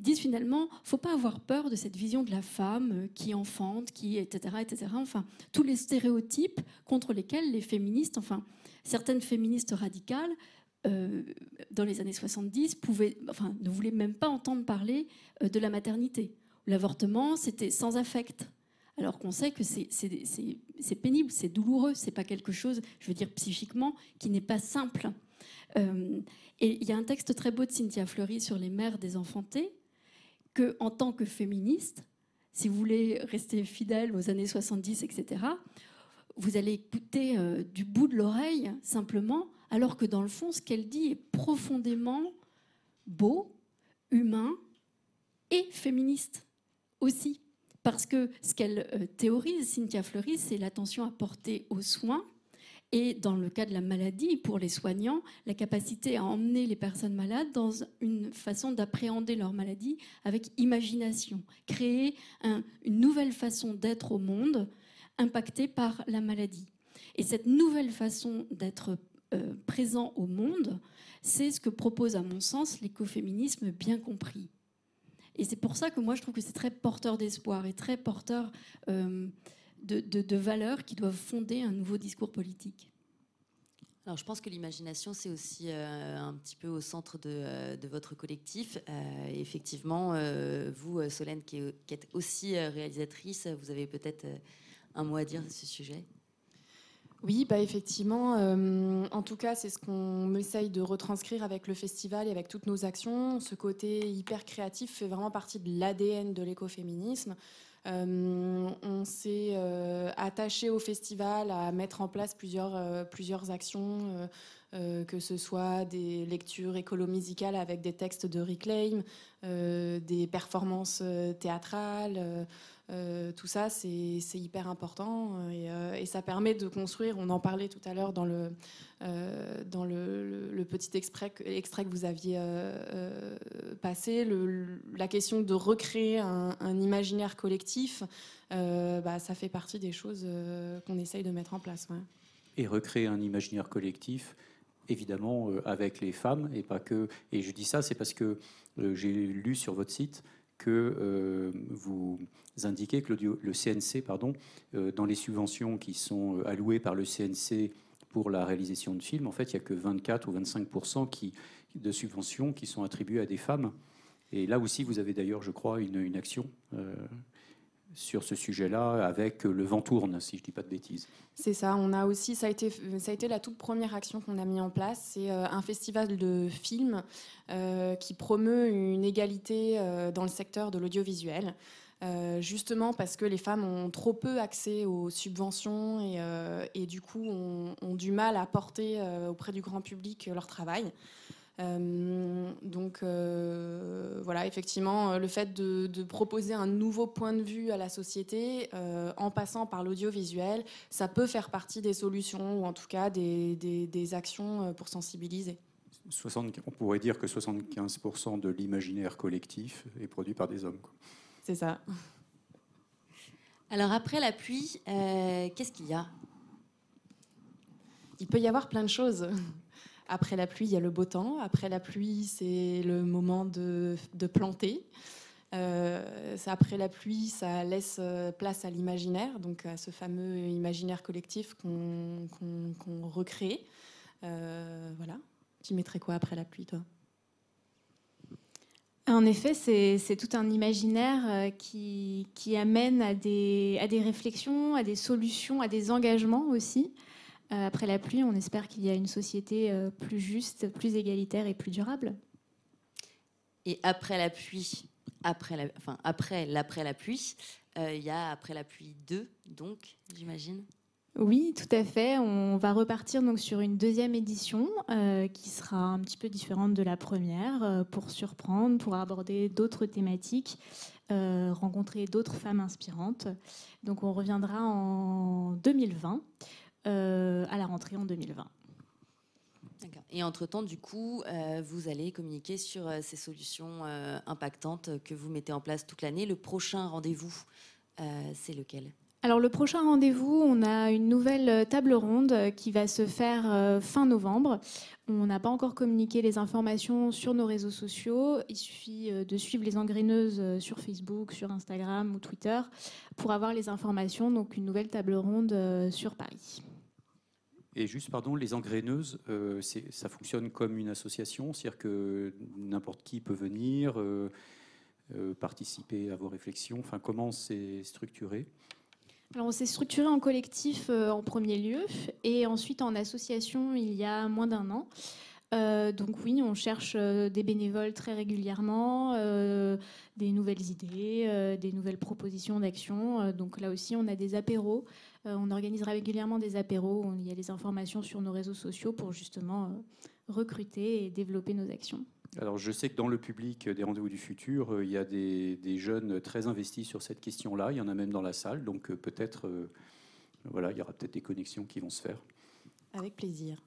disent finalement, faut pas avoir peur de cette vision de la femme euh, qui enfante, qui etc etc. Enfin, tous les stéréotypes contre lesquels les féministes, enfin certaines féministes radicales euh, dans les années 70 pouvaient, enfin, ne voulaient même pas entendre parler euh, de la maternité. L'avortement, c'était sans affect. Alors qu'on sait que c'est pénible, c'est douloureux, c'est pas quelque chose, je veux dire psychiquement, qui n'est pas simple. et il y a un texte très beau de Cynthia Fleury sur les mères désenfantées, que en tant que féministe, si vous voulez rester fidèle aux années 70, etc., vous allez écouter euh, du bout de l'oreille simplement, alors que dans le fond, ce qu'elle dit est profondément beau, humain et féministe aussi. Parce que ce qu'elle euh, théorise, Cynthia Fleury, c'est l'attention à porter aux soins Et dans le cas de la maladie, pour les soignants, la capacité à emmener les personnes malades dans une façon d'appréhender leur maladie avec imagination, créer une nouvelle façon d'être au monde impactée par la maladie. Et cette nouvelle façon d'être euh, présent au monde, c'est ce que propose à mon sens l'écoféminisme bien compris. Et c'est pour ça que moi je trouve que c'est très porteur d'espoir et très porteur euh, de, valeurs qui doivent fonder un nouveau discours politique. Alors, je pense que l'imagination, c'est aussi euh, un petit peu au centre de, euh, votre collectif. effectivement, vous, Solène, qui, qui, êtes aussi réalisatrice, vous avez peut-être un mot à dire de ce sujet? Oui, bah effectivement. Euh, en tout cas, c'est ce qu'on essaye de retranscrire avec le festival et avec toutes nos actions. Ce côté hyper créatif fait vraiment partie de l'ADN de l'écoféminisme. Euh, on s'est euh, attaché au festival à mettre en place plusieurs, plusieurs actions, que ce soit des lectures écolo-musicales avec des textes de Reclaim, des performances théâtrales. Euh, tout ça, c'est hyper important euh, et, ça permet de construire, on en parlait tout à l'heure dans, le, euh, dans le, petit extrait, extrait, que vous aviez passé, la question de recréer un, imaginaire collectif, bah, ça fait partie des choses qu'on essaye de mettre en place. Et recréer un imaginaire collectif, évidemment, avec les femmes et pas que. Et je dis ça, c'est parce que j'ai lu sur votre site que euh, vous indiquez que le, CNC, pardon, euh, dans les subventions qui sont euh, allouées par le CNC pour la réalisation de films, en fait, il n'y a que 24 ou 25 qui, de subventions qui sont attribuées à des femmes. Et là aussi, vous avez d'ailleurs, je crois, une, une action sur ce sujet-là avec Le Vent tourne, si je ne dis pas de bêtises. C'est ça, on a aussi, ça a été, ça a été la toute première action qu'on a mis en place. C'est euh, un festival de films euh, qui promeut une égalité euh, dans le secteur de l'audiovisuel. justement parce que les femmes ont trop peu accès aux subventions et, du coup ont, du mal à porter auprès du grand public leur travail. Euh, donc euh, voilà, effectivement, euh, le fait de, proposer un nouveau point de vue à la société en passant par l'audiovisuel, ça peut faire partie des solutions ou en tout cas des, actions pour sensibiliser. 60, on pourrait dire que 75% de l'imaginaire collectif est produit par des hommes. C'est ça. Alors après la pluie, qu'est-ce qu'il y a? Il peut y avoir plein de choses. Après la pluie, il y a le beau temps. Après la pluie, c'est le moment de, planter. Euh, après la pluie, ça laisse euh, place à l'imaginaire, donc à ce fameux imaginaire collectif qu'on recrée. Euh, voilà. Tu mettrais quoi après la pluie, toi? En effet, c'est tout un imaginaire qui, qui amène à des, à des, réflexions, à des solutions, à des engagements aussi. Euh, après la pluie, on espère qu'il y a une société euh, plus juste, plus égalitaire et plus durable. Et après la pluie, après la, enfin après l'après la pluie, euh, il y a après la pluie 2, donc j'imagine. Oui, tout à fait. On va repartir donc sur une deuxième édition qui sera un petit peu différente de la première pour surprendre, pour aborder d'autres thématiques, rencontrer d'autres femmes inspirantes. Donc on reviendra en 2020. Euh, à la rentrée en 2020. Et entre-temps, du coup, euh, vous allez communiquer sur euh, ces solutions impactantes que vous mettez en place toute l'année. Le prochain rendez-vous, c'est lequel? Alors le prochain rendez-vous, on a une nouvelle table ronde qui va se faire fin novembre. On n'a pas encore communiqué les informations sur nos réseaux sociaux. Il suffit de suivre les engraineuses sur Facebook, sur Instagram ou Twitter pour avoir les informations. Donc une nouvelle table ronde sur Paris. Et juste, pardon, les engraineuses, euh, ça fonctionne comme une association, c'est-à-dire que n'importe qui peut venir euh, euh, participer à vos réflexions. Enfin, comment c'est structuré? Alors, on s'est structuré en collectif en premier lieu et ensuite en association il y a moins d'un an. donc oui, on cherche des bénévoles très régulièrement, des nouvelles idées, des nouvelles propositions d'action. donc là aussi, on a des apéros on organise régulièrement des apéros, il y a des informations sur nos réseaux sociaux pour justement euh, recruter et développer nos actions. Alors je sais que dans le public des rendez-vous du futur, euh, il y a des, jeunes très investis sur cette question-là, il y en a même dans la salle, donc peut-être voilà, il y aura peut-être des connexions qui vont se faire. Avec plaisir.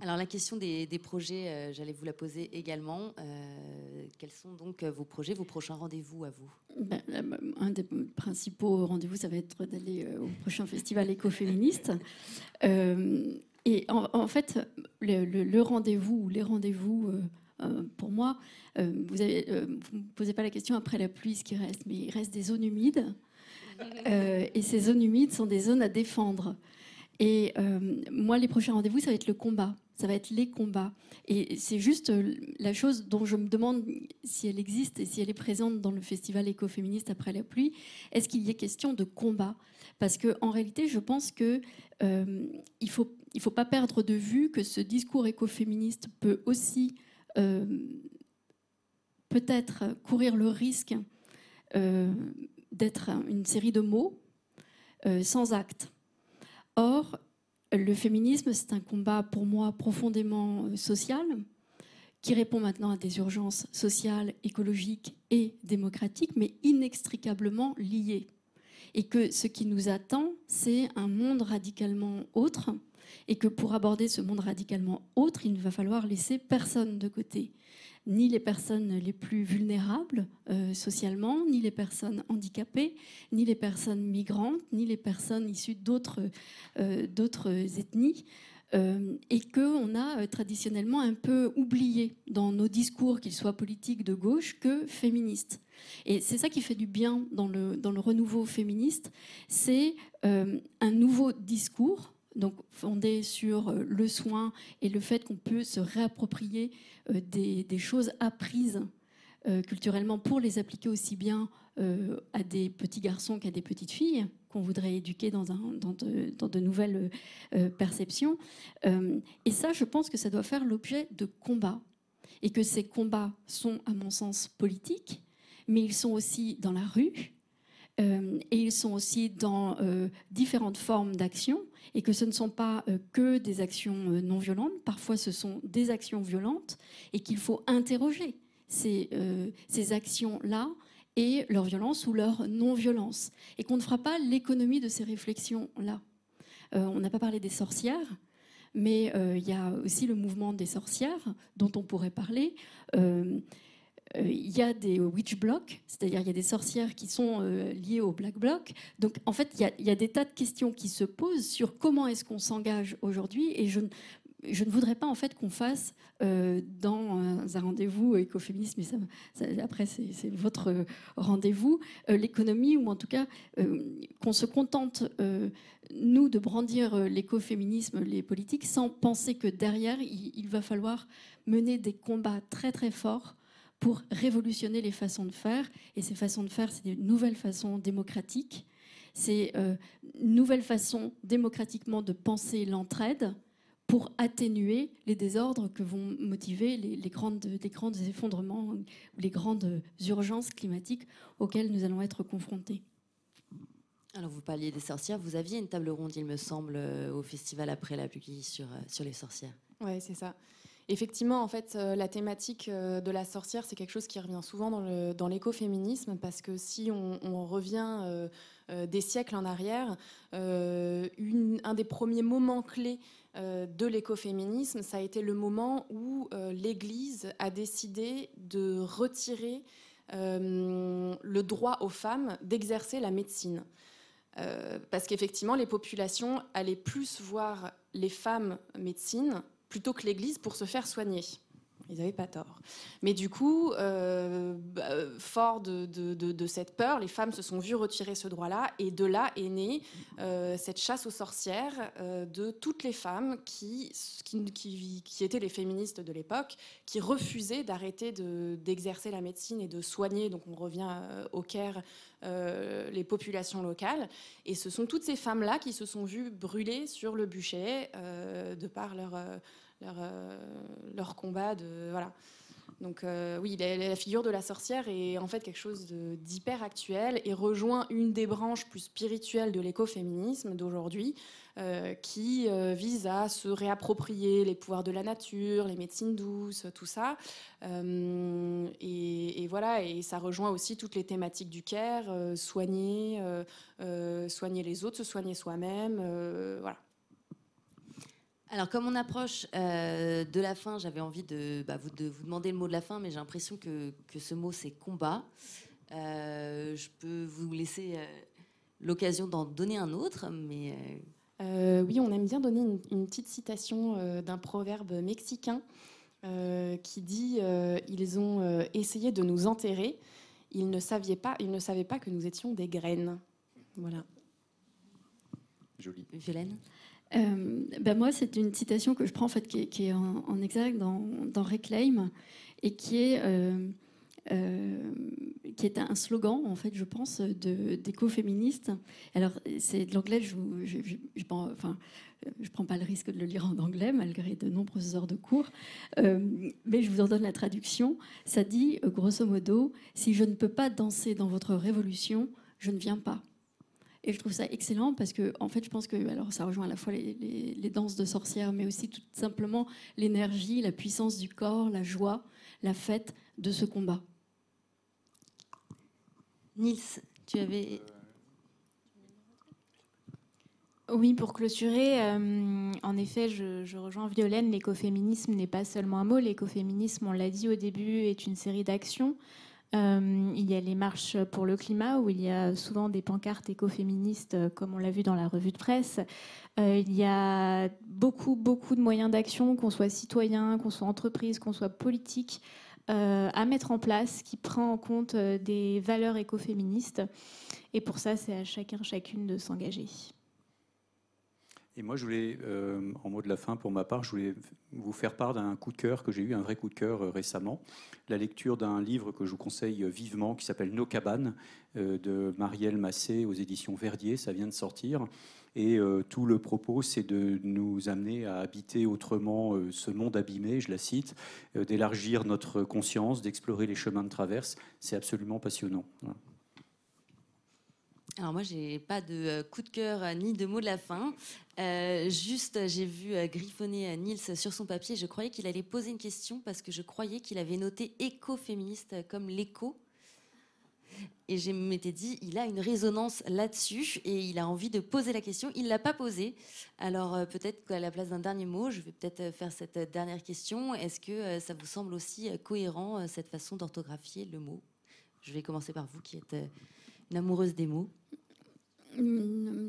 Alors la question des, projets, euh, j'allais vous la poser également. Euh, quels sont donc vos projets, vos prochains rendez-vous à vous? Ben, Un des principaux rendez-vous, ça va être d'aller euh, au prochain festival écoféministe. et en, fait, le, rendez-vous ou les rendez-vous, pour moi, vous ne me posez pas la question après la pluie ce qui reste, mais il reste des zones humides. et ces zones humides sont des zones à défendre. Et moi, les prochains rendez-vous, ça va être le combat ça va être les combats. Et c'est juste euh, la chose dont je me demande si elle existe et si elle est présente dans le festival écoféministe après la pluie. Est-ce qu'il y a question de combat? Parce qu'en réalité, je pense qu'il euh, ne faut, il faut pas perdre de vue que ce discours écoféministe peut aussi euh, peut-être courir le risque d'être une série de mots sans acte. Or, le féminisme, c'est un combat pour moi profondément euh, social, qui répond maintenant à des urgences sociales, écologiques et démocratiques, mais inextricablement liées. Et que ce qui nous attend, c'est un monde radicalement autre, et que pour aborder ce monde radicalement autre, il ne va falloir laisser personne de côté ni les personnes les plus vulnérables euh, socialement, ni les personnes handicapées, ni les personnes migrantes, ni les personnes issues d'autres euh, ethnies. Euh, et qu'on a traditionnellement un peu oublié dans nos discours, qu'ils soient politiques de gauche que féministes. Et c'est ça qui fait du bien dans le, dans le renouveau féministe, c'est un nouveau discours donc fondé sur euh, le soin et le fait qu'on peut se réapproprier euh, des, choses apprises euh, culturellement pour les appliquer aussi bien à des petits garçons qu'à des petites filles qu'on voudrait éduquer dans, de, nouvelles perceptions. et ça, je pense que ça doit faire l'objet de combats. Et que ces combats sont, à mon sens, politiques, mais ils sont aussi dans la rue, et ils sont aussi dans différentes formes d'action et que ce ne sont pas euh, que des actions euh, non violentes, parfois ce sont des actions violentes et qu'il faut interroger euh, ces actions-là et leur violence ou leur non-violence et qu'on ne fera pas l'économie de ces réflexions-là. on n'a pas parlé des sorcières, mais il y a aussi le mouvement des sorcières dont on pourrait parler. Euh, il y a des witch blocks, c'est-à-dire il y a des sorcières qui sont euh, liées au black bloc. Donc en fait, il y, a, des tas de questions qui se posent sur comment est-ce qu'on s'engage aujourd'hui. Et je, ne voudrais pas en fait qu'on fasse euh, dans un rendez-vous écoféministe, mais après c'est votre rendez-vous, l'économie ou en tout cas qu'on se contente nous de brandir l'écoféminisme, les politiques, sans penser que derrière il, va falloir mener des combats très très forts pour révolutionner les façons de faire. Et ces façons de faire, c'est des nouvelles façons démocratiques. C'est euh, une nouvelle façon démocratiquement de penser l'entraide pour atténuer les désordres que vont motiver les, grandes, les grands effondrements ou les grandes urgences climatiques auxquelles nous allons être confrontés. Alors vous parliez des sorcières, vous aviez une table ronde, il me semble, euh, au festival après la pluie sur, euh, sur les sorcières. Oui, c'est ça. Effectivement, en fait, euh, la thématique euh, de la sorcière, c'est quelque chose qui revient souvent dans l'écoféminisme, parce que si on, revient euh, des siècles en arrière, un des premiers moments clés de l'écoféminisme, ça a été le moment où l'Église a décidé de retirer le droit aux femmes d'exercer la médecine. parce qu'effectivement, les populations allaient plus voir les femmes médecines plutôt que l'Église pour se faire soigner. Ils n'avaient pas tort. Mais du coup, euh, bah, fort de, cette peur, les femmes se sont vues retirer ce droit-là. Et de là est née euh, cette chasse aux sorcières euh, de toutes les femmes qui, qui, qui, étaient les féministes de l'époque, qui refusaient d'arrêter d'exercer la médecine et de soigner. Donc on revient au Caire. les populations locales. Et ce sont toutes ces femmes-là qui se sont vues brûler sur le bûcher de par leur leur, euh, leur combat de voilà. Donc euh, oui, la, figure de la sorcière est en fait quelque chose d'hyper actuel et rejoint une des branches plus spirituelles de l'écoféminisme d'aujourd'hui, euh, qui vise à se réapproprier les pouvoirs de la nature, les médecines douces, tout ça. Et, et, voilà, et ça rejoint aussi toutes les thématiques du care, soigner, soigner les autres, se soigner soi-même, voilà. Alors, comme on approche euh, de la fin, j'avais envie de, bah, vous, de vous demander le mot de la fin, mais j'ai l'impression que, que ce mot, c'est combat. Euh, je peux vous laisser euh, l'occasion d'en donner un autre, mais... Euh, oui, on aime bien donner une, une petite citation euh, d'un proverbe mexicain euh, qui dit euh, Ils ont euh, essayé de nous enterrer, ils ne, savaient pas, ils ne savaient pas que nous étions des graines. Voilà. Joli. Violaine? Euh, ben moi, c'est une citation que je prends en fait, qui est, en, en exact dans, Reclaim et qui est, euh, euh, qui est un slogan, en fait, je pense, d'écoféministes. Alors, c'est de l'anglais, je je, je, je prends, enfin, prends pas le risque de le lire en anglais, malgré de nombreuses heures de cours, mais je vous en donne la traduction. Ça dit, grosso modo, si je ne peux pas danser dans votre révolution, je ne viens pas. Et je trouve ça excellent parce que, en fait, je pense que alors ça rejoint à la fois les, les- les danses de sorcières, mais aussi tout simplement l'énergie, la puissance du corps, la joie, la fête de ce combat. Nils, tu avais... Oui, pour clôturer, euh, en effet, je, je rejoins Violaine, l'écoféminisme n'est pas seulement un mot, l'écoféminisme, on l'a dit au début, est une série d'actions. Euh, il y a les marches pour le climat, où il y a souvent des pancartes écoféministes, euh, comme on l'a vu dans la revue de presse. Euh, il y a beaucoup, beaucoup de moyens d'action, qu'on soit citoyen, qu'on soit entreprise, qu'on soit politique, à mettre en place, qui prend en compte des valeurs écoféministes. Et pour ça, c'est à chacun, chacune de s'engager. Et moi, je voulais, euh, en mot de la fin, pour ma part, je voulais vous faire part d'un coup de cœur que j'ai eu, un vrai coup de cœur euh, récemment. La lecture d'un livre que je vous conseille euh, vivement, qui s'appelle Nos cabanes, de Marielle Massé aux éditions Verdier. Ça vient de sortir. Et tout le propos, c'est de nous amener à habiter autrement ce monde abîmé, je la cite, d'élargir notre conscience, d'explorer les chemins de traverse. C'est absolument passionnant. Alors moi, j'ai pas de euh, coup de cœur euh, ni de mot de la fin. Euh, juste, j'ai vu griffonner Nils sur son papier. Je croyais qu'il allait poser une question parce que je croyais qu'il avait noté écoféministe comme l'écho. Et je m'étais dit, il a une résonance là-dessus et il a envie de poser la question. Il l'a pas posée. Alors peut-être qu'à la place d'un dernier mot, je vais peut-être faire cette dernière question. Est-ce que ça vous semble aussi cohérent cette façon d'orthographier le mot? Je vais commencer par vous qui êtes une amoureuse des mots.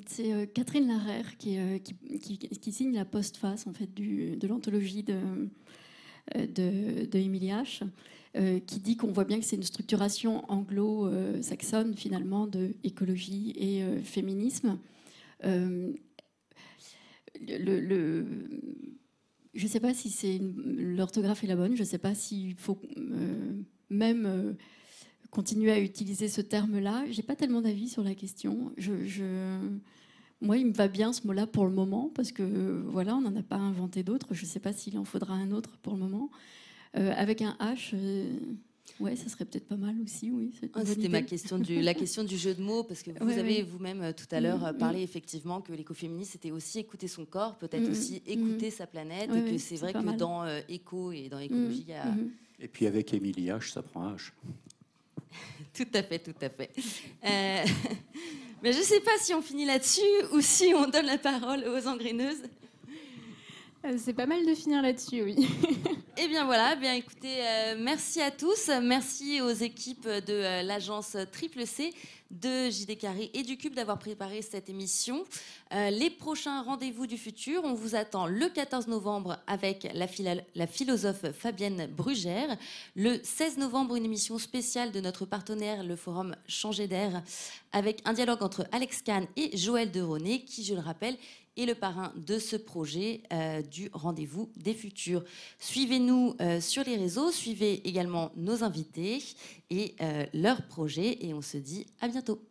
C'est euh, Catherine Larère qui, euh, qui, qui- signe la postface en fait de l'anthologie de, euh, de, de H, qui dit qu'on voit bien que c'est une structuration anglo-saxonne finalement de écologie et euh, féminisme. Le, je ne sais pas si l'orthographe est la bonne. Je ne sais pas s'il faut même continuer à utiliser ce terme-là. J'ai pas tellement d'avis sur la question. Je, je- Moi, il me va bien ce mot-là pour le moment parce que voilà, on n'en a pas inventé d'autres. Je ne sais pas s'il en faudra un autre pour le moment. Euh, avec un H, euh, ouais, ça serait peut-être pas mal aussi. Oui, c'est une Ah, bonne C'était idée. ma question du, la question du jeu de mots, parce que vous Ouais, avez ouais. vous-même euh, tout à l'heure euh, Mm, parlé effectivement que l'écoféminisme c'était aussi écouter son corps, peut-être Mm, aussi mm. écouter sa planète, Ouais, et que c'est vrai que mal. dans euh, éco et dans écologie, il y a. Et puis avec Émilie H, ça prend H. tout à fait, tout à fait. Euh, Mais je ne sais pas si on finit là-dessus ou si on donne la parole aux engraineuses. Euh, C'est pas mal de finir là-dessus, oui. Eh bien voilà, bien écoutez, euh, merci à tous, merci aux équipes de euh, l'agence Triple C, de JD Carré et du Cube d'avoir préparé cette émission. Euh, les prochains rendez-vous du futur, on vous attend le 14 novembre avec la, philosophe Fabienne Brugère, le 16 novembre une émission spéciale de notre partenaire le forum Changer d'air avec un dialogue entre Alex Kahn et Joël Deroné qui, je le rappelle, est le parrain de ce projet euh, du rendez-vous des futurs. Suivez-nous euh, sur les réseaux, suivez également nos invités et euh, leurs projets et on se dit à bientôt.